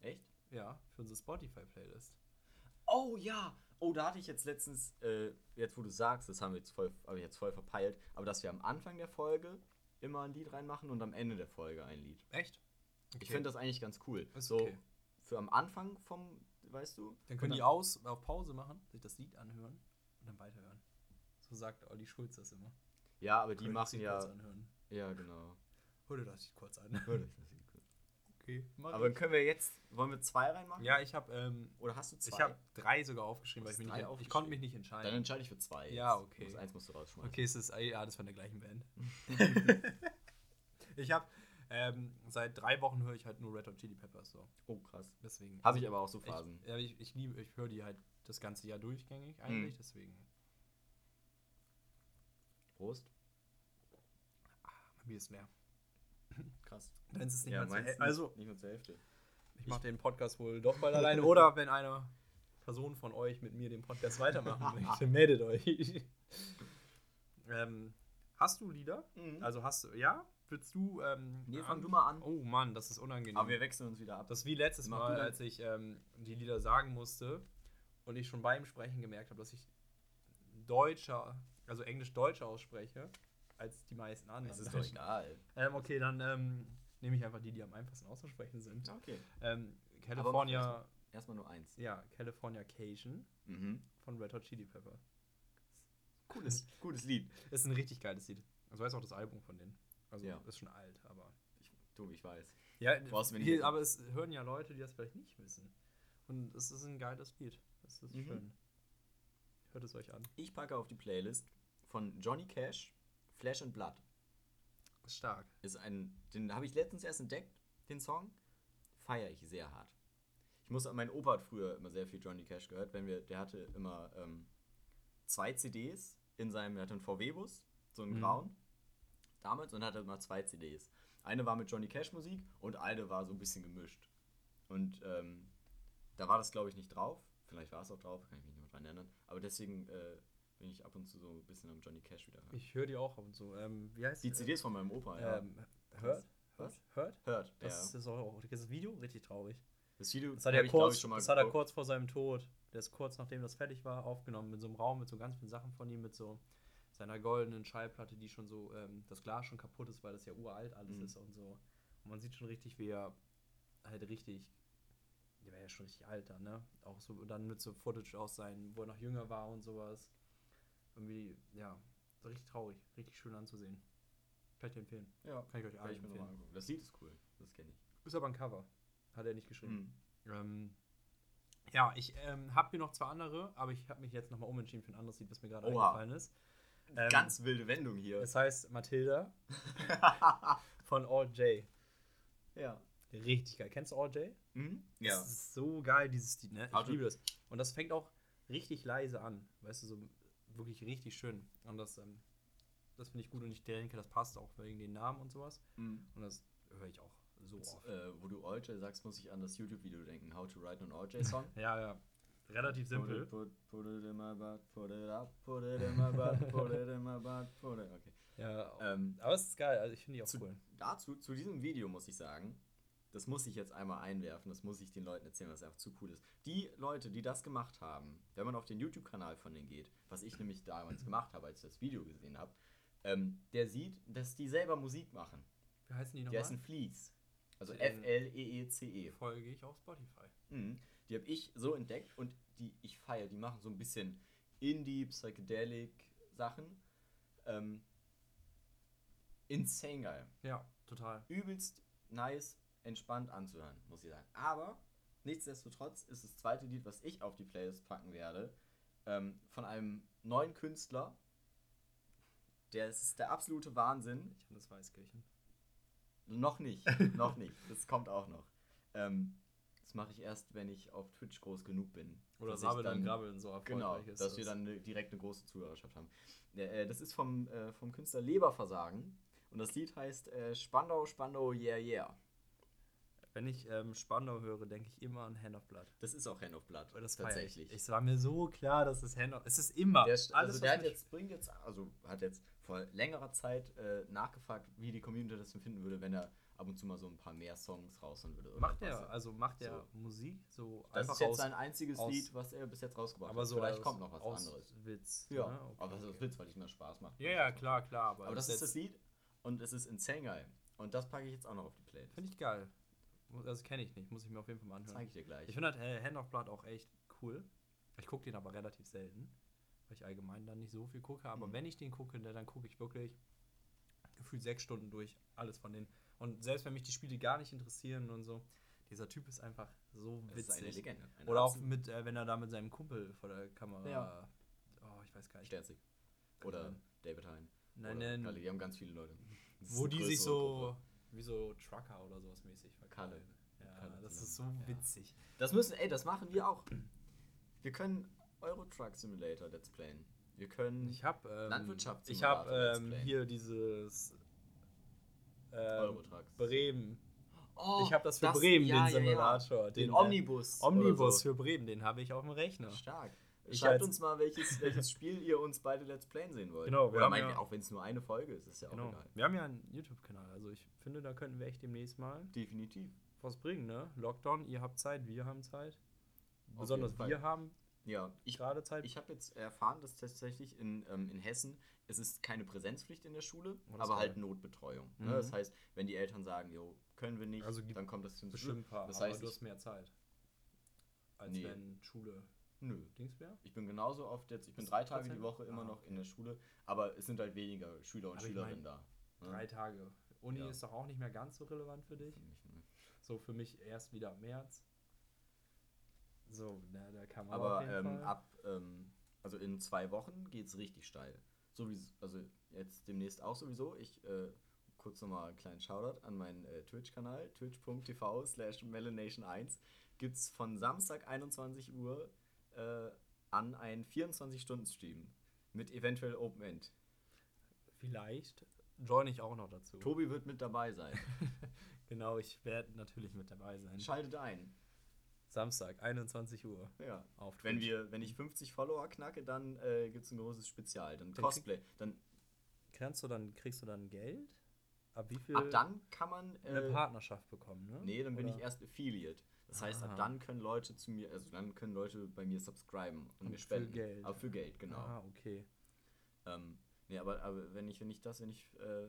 Echt? Ja, für unsere Spotify-Playlist. Oh ja! Oh, da hatte ich jetzt letztens, äh, jetzt wo du sagst, das haben wir jetzt voll, hab ich jetzt voll verpeilt, aber dass wir am Anfang der Folge immer ein Lied reinmachen und am Ende der Folge ein Lied. Echt? Ich finde das eigentlich ganz cool. Ist so okay. für am Anfang vom, weißt du? Dann können Und die aus, auf Pause machen, sich das Lied anhören und dann weiterhören. So sagt Olli Schulz das immer. Ja, aber die machen ja. kurz anhören. Ja, genau. Hör dir das Lied kurz an. Okay, aber ich. können wir jetzt, wollen wir zwei reinmachen? Ja, ich habe ähm, Oder hast du zwei? ich habe drei sogar aufgeschrieben, weil ich mich nicht, ich konnte mich nicht entscheiden. Dann entscheide ich für zwei. Ja, jetzt. okay. Das eins musst du rausschmeißen. Okay, es ist ah, ja, das von der gleichen Band. ich habe ähm, seit drei Wochen höre ich halt nur Red Hot Chili Peppers so. Oh, krass. Deswegen. Habe ich aber auch so Phasen. Ich, ja, ich, ich liebe, ich höre die halt das ganze Jahr durchgängig eigentlich, Mhm. deswegen. Prost. Mein Bier ist leer. Krass. Dann ist es nicht Ja, mehr zur Also, nicht nur zur Hälfte. ich mache den Podcast wohl doch bald alleine. Oder wenn eine Person von euch mit mir den Podcast weitermachen möchte, meldet euch. ähm, hast du Lieder? Mhm. Also hast du, ja? Willst du, ähm, Nee, an- fang du mal an. Oh Mann, das ist unangenehm. Aber wir wechseln uns wieder ab. Das ist wie letztes Mach Mal, als ich ähm, die Lieder sagen musste und ich schon beim Sprechen gemerkt habe, dass ich deutscher, also Englisch-Deutscher ausspreche, als die meisten anderen. Es ist doch egal. Ähm, okay, dann ähm, nehme ich einfach die, die am einfachsten auszusprechen sind. Okay. Ähm, California, Erstmal nur eins. ja, California Cation Mhm. von Red Hot Chili Pepper. Cooles, gutes Lied. Das ist ein richtig geiles Lied. Also weiß auch das Album von denen. Also Ja. ist schon alt, aber. Ich, du, ich weiß. Ja, Brauchst du mir nicht aber es hören ja Leute, die das vielleicht nicht wissen. Und es ist ein geiles Lied. Das ist Mhm. schön. Hört es euch an. Ich packe auf die Playlist von Johnny Cash, Flesh and Blood. Ist stark. Ist ein, den habe ich letztens erst entdeckt, den Song. Feiere ich sehr hart. Ich muss, mein Opa hat früher immer sehr viel Johnny Cash gehört, wenn wir, der hatte immer ähm, zwei CDs in seinem, er hatte einen VW-Bus, so einen Mhm. grauen, damals, und hatte immer zwei CDs. Eine war mit Johnny Cash Musik und eine war so ein bisschen gemischt. Und ähm, da war das, glaube ich, nicht drauf. Vielleicht war es auch drauf, kann ich mich nicht mehr dran erinnern. Aber deswegen äh, bin ich ab und zu so ein bisschen am Johnny Cash wieder. hören. Ich höre die auch ab und zu. Ähm, wie heißt Die CDs von meinem Opa, ja. Ähm, hört? Was? Hört? Hört, ja. Das ist auch das Video richtig traurig. Das Video Das hat, er ich, kurz, ich, schon mal das hat er kurz vor seinem Tod, der ist kurz nachdem das fertig war, aufgenommen in so einem Raum mit so ganz vielen Sachen von ihm, mit so seiner goldenen Schallplatte, die schon so, ähm, das Glas schon kaputt ist, weil das ja uralt alles Mhm. ist und so. Und man sieht schon richtig, wie er halt richtig, der war ja schon richtig alt dann, ne? Auch so dann mit so Footage aus seinen, wo er noch jünger war und sowas. Irgendwie, ja, richtig traurig, richtig schön anzusehen. Kann ich dir empfehlen. Ja, Kann ich euch allen empfehlen. nochmal angucken. Das Lied ist cool, das kenne ich. Ist aber ein Cover. Hat er nicht geschrieben. Mhm. Ähm, ja, ich ähm, habe hier noch zwei andere, aber ich habe mich jetzt nochmal umentschieden für ein anderes Lied, was mir gerade eingefallen ist. Ähm, Ganz wilde Wendung hier. Es heißt Matilda von All J. ja. Richtig geil. Kennst du All J? Mhm. Das Ja. ist so geil, dieses Lied, ne? Ich Warte. liebe das. Und das fängt auch richtig leise an. Weißt du, so wirklich richtig schön. Und das, ähm, das finde ich gut und ich denke, das passt auch wegen den Namen und sowas. Mhm. Und das höre ich auch so Jetzt, oft. äh, wo du OJ sagst, muss ich an das YouTube-Video denken. How to write an OJ-Song. Ja, ja. Relativ simpel. Put, it- put, put it in my butt, put it up, put it in my butt, put it in my butt, put it. Okay. Ja, Ähm, aber es ist geil. Also ich finde die auch zu, cool. dazu, zu diesem Video muss ich sagen, das muss ich jetzt einmal einwerfen, das muss ich den Leuten erzählen, was einfach zu cool ist. Die Leute, die das gemacht haben, wenn man auf den YouTube-Kanal von denen geht, was ich nämlich damals gemacht habe, als ich das Video gesehen habe, ähm, der sieht, dass die selber Musik machen. Wie heißen die Die nochmal? heißen Fleece. Also Die, ähm, F-L-E-E-C-E. Folge ich auf Spotify. Mhm. Die habe ich so entdeckt und die ich feiere. Die machen so ein bisschen Indie, Psychedelic Sachen. Ähm, insane geil. Ja, total. Übelst nice, entspannt anzuhören, muss ich sagen. Aber nichtsdestotrotz ist das zweite Lied, was ich auf die Playlist packen werde, ähm, von einem neuen Künstler. Der ist der absolute Wahnsinn. Johannes Weißkirchen. Noch nicht, noch nicht. Das kommt auch noch. Ähm, das mache ich erst, wenn ich auf Twitch groß genug bin. Oder ich Sabel dann- Grabbeln so erfolgreich Genau, ist. dass wir dann direkt eine große Zuhörerschaft haben. Äh, das ist vom, äh, vom Künstler Leberversagen und das Lied heißt äh, Spandau, Spandau, yeah, yeah. Wenn ich ähm, Spandau höre, denke ich immer an Hand of Blood. Das ist auch Hand of Blood, Das tatsächlich. Ich. Es war mir so klar, dass es Hand of... Es ist immer. Der, also alles, der hat jetzt, bringt jetzt, also hat jetzt vor längerer Zeit äh, nachgefragt, wie die Community das empfinden würde, wenn er ab und zu mal so ein paar mehr Songs raushauen würde. Macht er, also macht er So. Musik so Das einfach ist jetzt aus, sein einziges aus- Lied, was er bis jetzt rausgebracht aber hat. so Vielleicht kommt noch was anderes. Witz. Ja, ne? Okay, aber das ist. Witz, weil es mir Spaß macht. Ja, ja, klar, klar. Aber, Aber das ist das Lied und es ist insane geil. Und das packe ich jetzt auch noch auf die Playlist. Finde ich geil. Das kenne ich nicht, muss ich mir auf jeden Fall mal anhören. zeige ich dir gleich. Ich finde halt äh, Hand of Blood auch echt cool. Ich gucke den aber relativ selten, weil ich allgemein dann nicht so viel gucke. Aber Mhm. wenn ich den gucke, dann dann gucke ich wirklich gefühlt sechs Stunden durch alles von denen. Und selbst wenn mich die Spiele gar nicht interessieren und so, dieser Typ ist einfach so das ist eine witzig. Legende. Eine Oder auch mit, äh, wenn er da mit seinem Kumpel vor der Kamera. Ja. Oh, ich weiß gar nicht. Sterzig. Oder. David Hein. Nein, Oder nein. Kalle, die haben ganz viele Leute. Wo die sich so Gruppe. Wie so Trucker oder sowas mäßig Kalle. verkleiden. Ja, Kalle das ist so. Ja. witzig. Das müssen, ey, das machen wir auch. Wir können Euro Truck Simulator Let's Playen. Wir können Ich habe ähm, Landwirtschaftssimulator ich habe ähm, hier dieses ähm. Bremen. Oh, ich habe das für das- Bremen, ja, den ja, ja. Simulator. Den, äh, Omnibus. Omnibus so. für Bremen, den habe ich auf dem Rechner. Stark. Schreibt uns mal, welches, welches Spiel ihr uns beide Let's Playen sehen wollt. Genau, Oder mein, ja- auch wenn es nur eine Folge ist, ist ja auch Genau. egal. Wir haben ja einen YouTube-Kanal, also ich finde, da könnten wir echt demnächst mal Definitiv. was bringen, ne? Lockdown, ihr habt Zeit, wir haben Zeit. Besonders wir haben Ja, ich, gerade Zeit. ich habe jetzt erfahren, dass tatsächlich in, ähm, in Hessen es ist keine Präsenzpflicht in der Schule, Oh, aber halt. Notbetreuung. Mhm. Ne? Das heißt, wenn die Eltern sagen, jo, können wir nicht, Also dann kommt das zum bestimmt Das aber heißt, du hast mehr Zeit. Als Nee. wenn Schule nö. Dings wäre. Ich bin genauso oft jetzt, ich bin drei Tage die? Woche immer Ah, noch okay. in der Schule, aber es sind halt weniger Schüler und Aber ich Schülerinnen mein- da. Ja. Drei Tage. Uni Ja. ist doch auch nicht mehr ganz so relevant für dich. Für mich, ne? So für mich erst wieder ab März. So, da, da kann man Aber ähm, ab, ähm, also in zwei Wochen geht es richtig steil. So wie, also jetzt demnächst auch sowieso. Ich, äh, kurz nochmal einen kleinen Shoutout an meinen äh, Twitch-Kanal, twitch.tv slash melanation1. Gibt es von Samstag 21 Uhr äh, an einen 24-Stunden-Stream mit eventuell Open End. Vielleicht join ich auch noch dazu. Tobi wird mit dabei sein. Genau, ich werde natürlich mit dabei sein. Schaltet ein. Samstag, 21 Uhr Ja. auf Twitch. Wenn, wir, wenn ich 50 Follower knacke, dann äh, gibt es ein großes Spezial. Dann Dann Cosplay. Dann, Kannst du dann, kriegst du dann Geld? Ab wie viel ab dann kann man. eine Äh, Partnerschaft bekommen, ne? Nee, dann bin Oder- ich erst Affiliate. Das heißt, Ah. ab dann können Leute zu mir, also dann können Leute bei mir subscriben und, Und mir für spenden. Geld. Aber für Geld, genau. Ah, okay. Ähm, nee, aber, aber wenn ich, wenn ich das, wenn ich äh,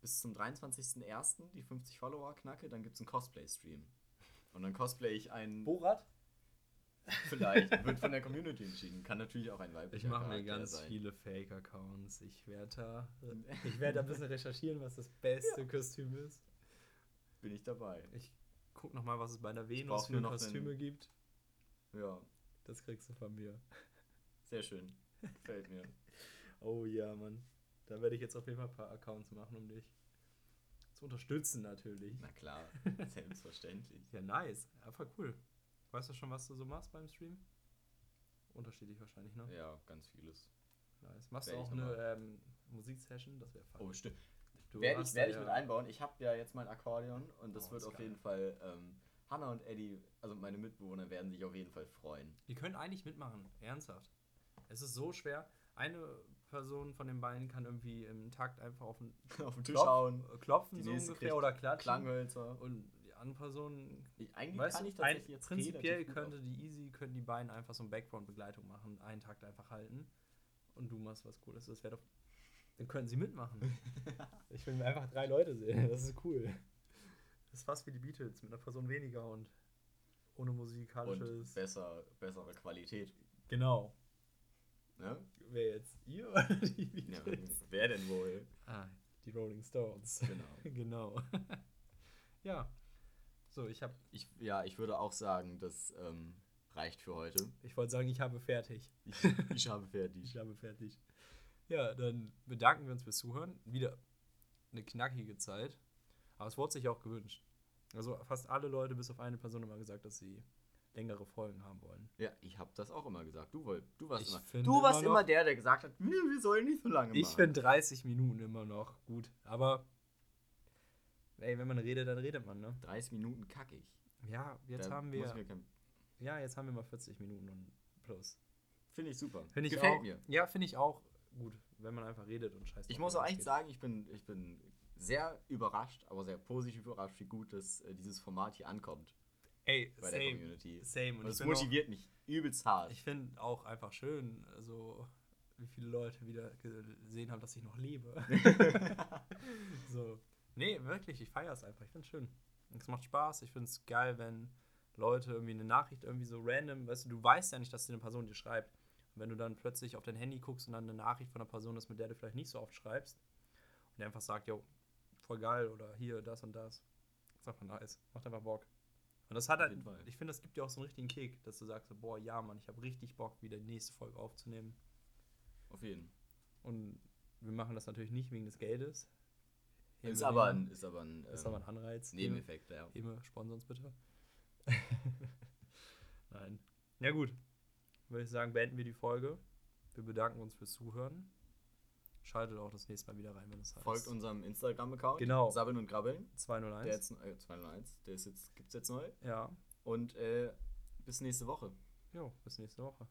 bis zum 23.01. die 50 Follower knacke, dann gibt es einen Cosplay-Stream. Und dann cosplay ich einen, Borat? vielleicht, wird von der Community entschieden. Kann natürlich auch ein weiblicher Ich mache mir ganz sein. viele Fake-Accounts. Ich werde da, ich werd da ein bisschen recherchieren, was das beste Kostüm ist. Bin ich dabei. Ich guck noch mal, was es bei der Venus für Kostüme einen- gibt. Ja, Das kriegst du von mir. sehr schön. Gefällt mir. Oh ja, Mann. Da werde ich jetzt auf jeden Fall ein paar Accounts machen, um dich zu unterstützen natürlich. Na klar, selbstverständlich. Ja, nice. Einfach cool. Weißt du schon, was du so machst beim Stream? Unterschiedlich wahrscheinlich, ne? Ja, ganz vieles. Nice. Machst du Werd auch eine ähm, Musiksession? Das wäre fun. Oh, stimmt. Du Werde ich, werd da ich mit ja- einbauen. Ich habe ja jetzt mein Akkordeon und das Oh, wird ist auf geil. jeden Fall. Ähm, Hanna und Eddie, also meine Mitbewohner, werden sich auf jeden Fall freuen. Die können eigentlich mitmachen, ernsthaft. Es ist so schwer. Eine Person von den beiden kann irgendwie im Takt einfach auf den auf den Tisch Klopf- hauen, klopfen Die so ungefähr oder klatschen. Klanghölzer. Und die andere Person, Ich, eigentlich weißt kann du, ich ein, tatsächlich jetzt prinzipiell könnte die easy, können die beiden einfach so eine Background-Begleitung machen, einen Takt einfach halten und du machst was Cooles. Das wäre doch, dann könnten sie mitmachen. ich will einfach drei Leute sehen, das ist cool. Das ist fast wie die Beatles, mit einer Person weniger und ohne und musikalisches. besser, bessere Qualität. Genau. Ne? Wer jetzt? Ihr oder die Ja, Beatles? wer denn wohl? Ah, die Rolling Stones. Genau. genau. ja. So, ich habe, Ich, ja, ich würde auch sagen, das ähm, reicht für heute. ich wollte sagen, ich habe fertig. Ich, ich habe fertig. Ich habe fertig. Ja, dann bedanken wir uns fürs Zuhören. Wieder eine knackige Zeit. Aber es wurde sich auch gewünscht. Also fast alle Leute, bis auf eine Person, haben gesagt, dass sie längere Folgen haben wollen. Ja, ich habe das auch immer gesagt. Du, woll, du warst Ich immer. find Du warst immer immer der, der gesagt hat, wir, sollen nicht so lange Ich machen. finde 30 Minuten immer noch gut. Aber ey, wenn man redet, dann redet man, ne? 30 Minuten kackig. Ja, jetzt Da haben wir. ich Ja, jetzt haben wir mal 40 Minuten und plus. Finde ich super. Finde ich Gefällt auch. mir. Ja, finde ich auch gut, wenn man einfach redet und scheiße. Ich muss auch echt sagen, ich bin, ich bin sehr überrascht, aber sehr positiv überrascht, wie gut das, äh, dieses Format hier ankommt Ey, bei der same. Community. Same. Und Und es bin auch- motiviert mich übelst hart. Ich finde auch einfach schön, also wie viele Leute wieder gesehen haben, dass ich noch lebe. so. Nee, wirklich, ich feiere es einfach. Ich finde es schön. Es macht Spaß. Ich finde es geil, wenn Leute irgendwie eine Nachricht irgendwie so random, weißt du, du weißt ja nicht, dass dir eine Person dir schreibt. Und wenn du dann plötzlich auf dein Handy guckst und dann eine Nachricht von einer Person ist, mit der du vielleicht nicht so oft schreibst und der einfach sagt, jo, voll geil oder hier, das und das. ist einfach nice. Macht einfach Bock. Und das hat halt, ich finde, das gibt dir auch so einen richtigen Kick, dass du sagst, boah, ja, Mann, ich habe richtig Bock, wieder die nächste Folge aufzunehmen. Auf jeden. Und wir machen das natürlich nicht wegen des Geldes. Heme, Ist aber ein, ist aber ein, ist ähm, aber ein Anreiz. Nebeneffekt, ja. Heme, sponsor uns bitte. Nein. Ja gut. Würde ich sagen, beenden wir die Folge. Wir bedanken uns fürs Zuhören. Schaltet auch das nächste Mal wieder rein, wenn es heißt. Folgt unserem Instagram-Account. Genau. Sabbeln und Grabbeln. 201. Der jetzt, äh, 201. Der ist jetzt, gibt's jetzt neu. ja. Und äh, bis nächste Woche. Jo, bis nächste Woche.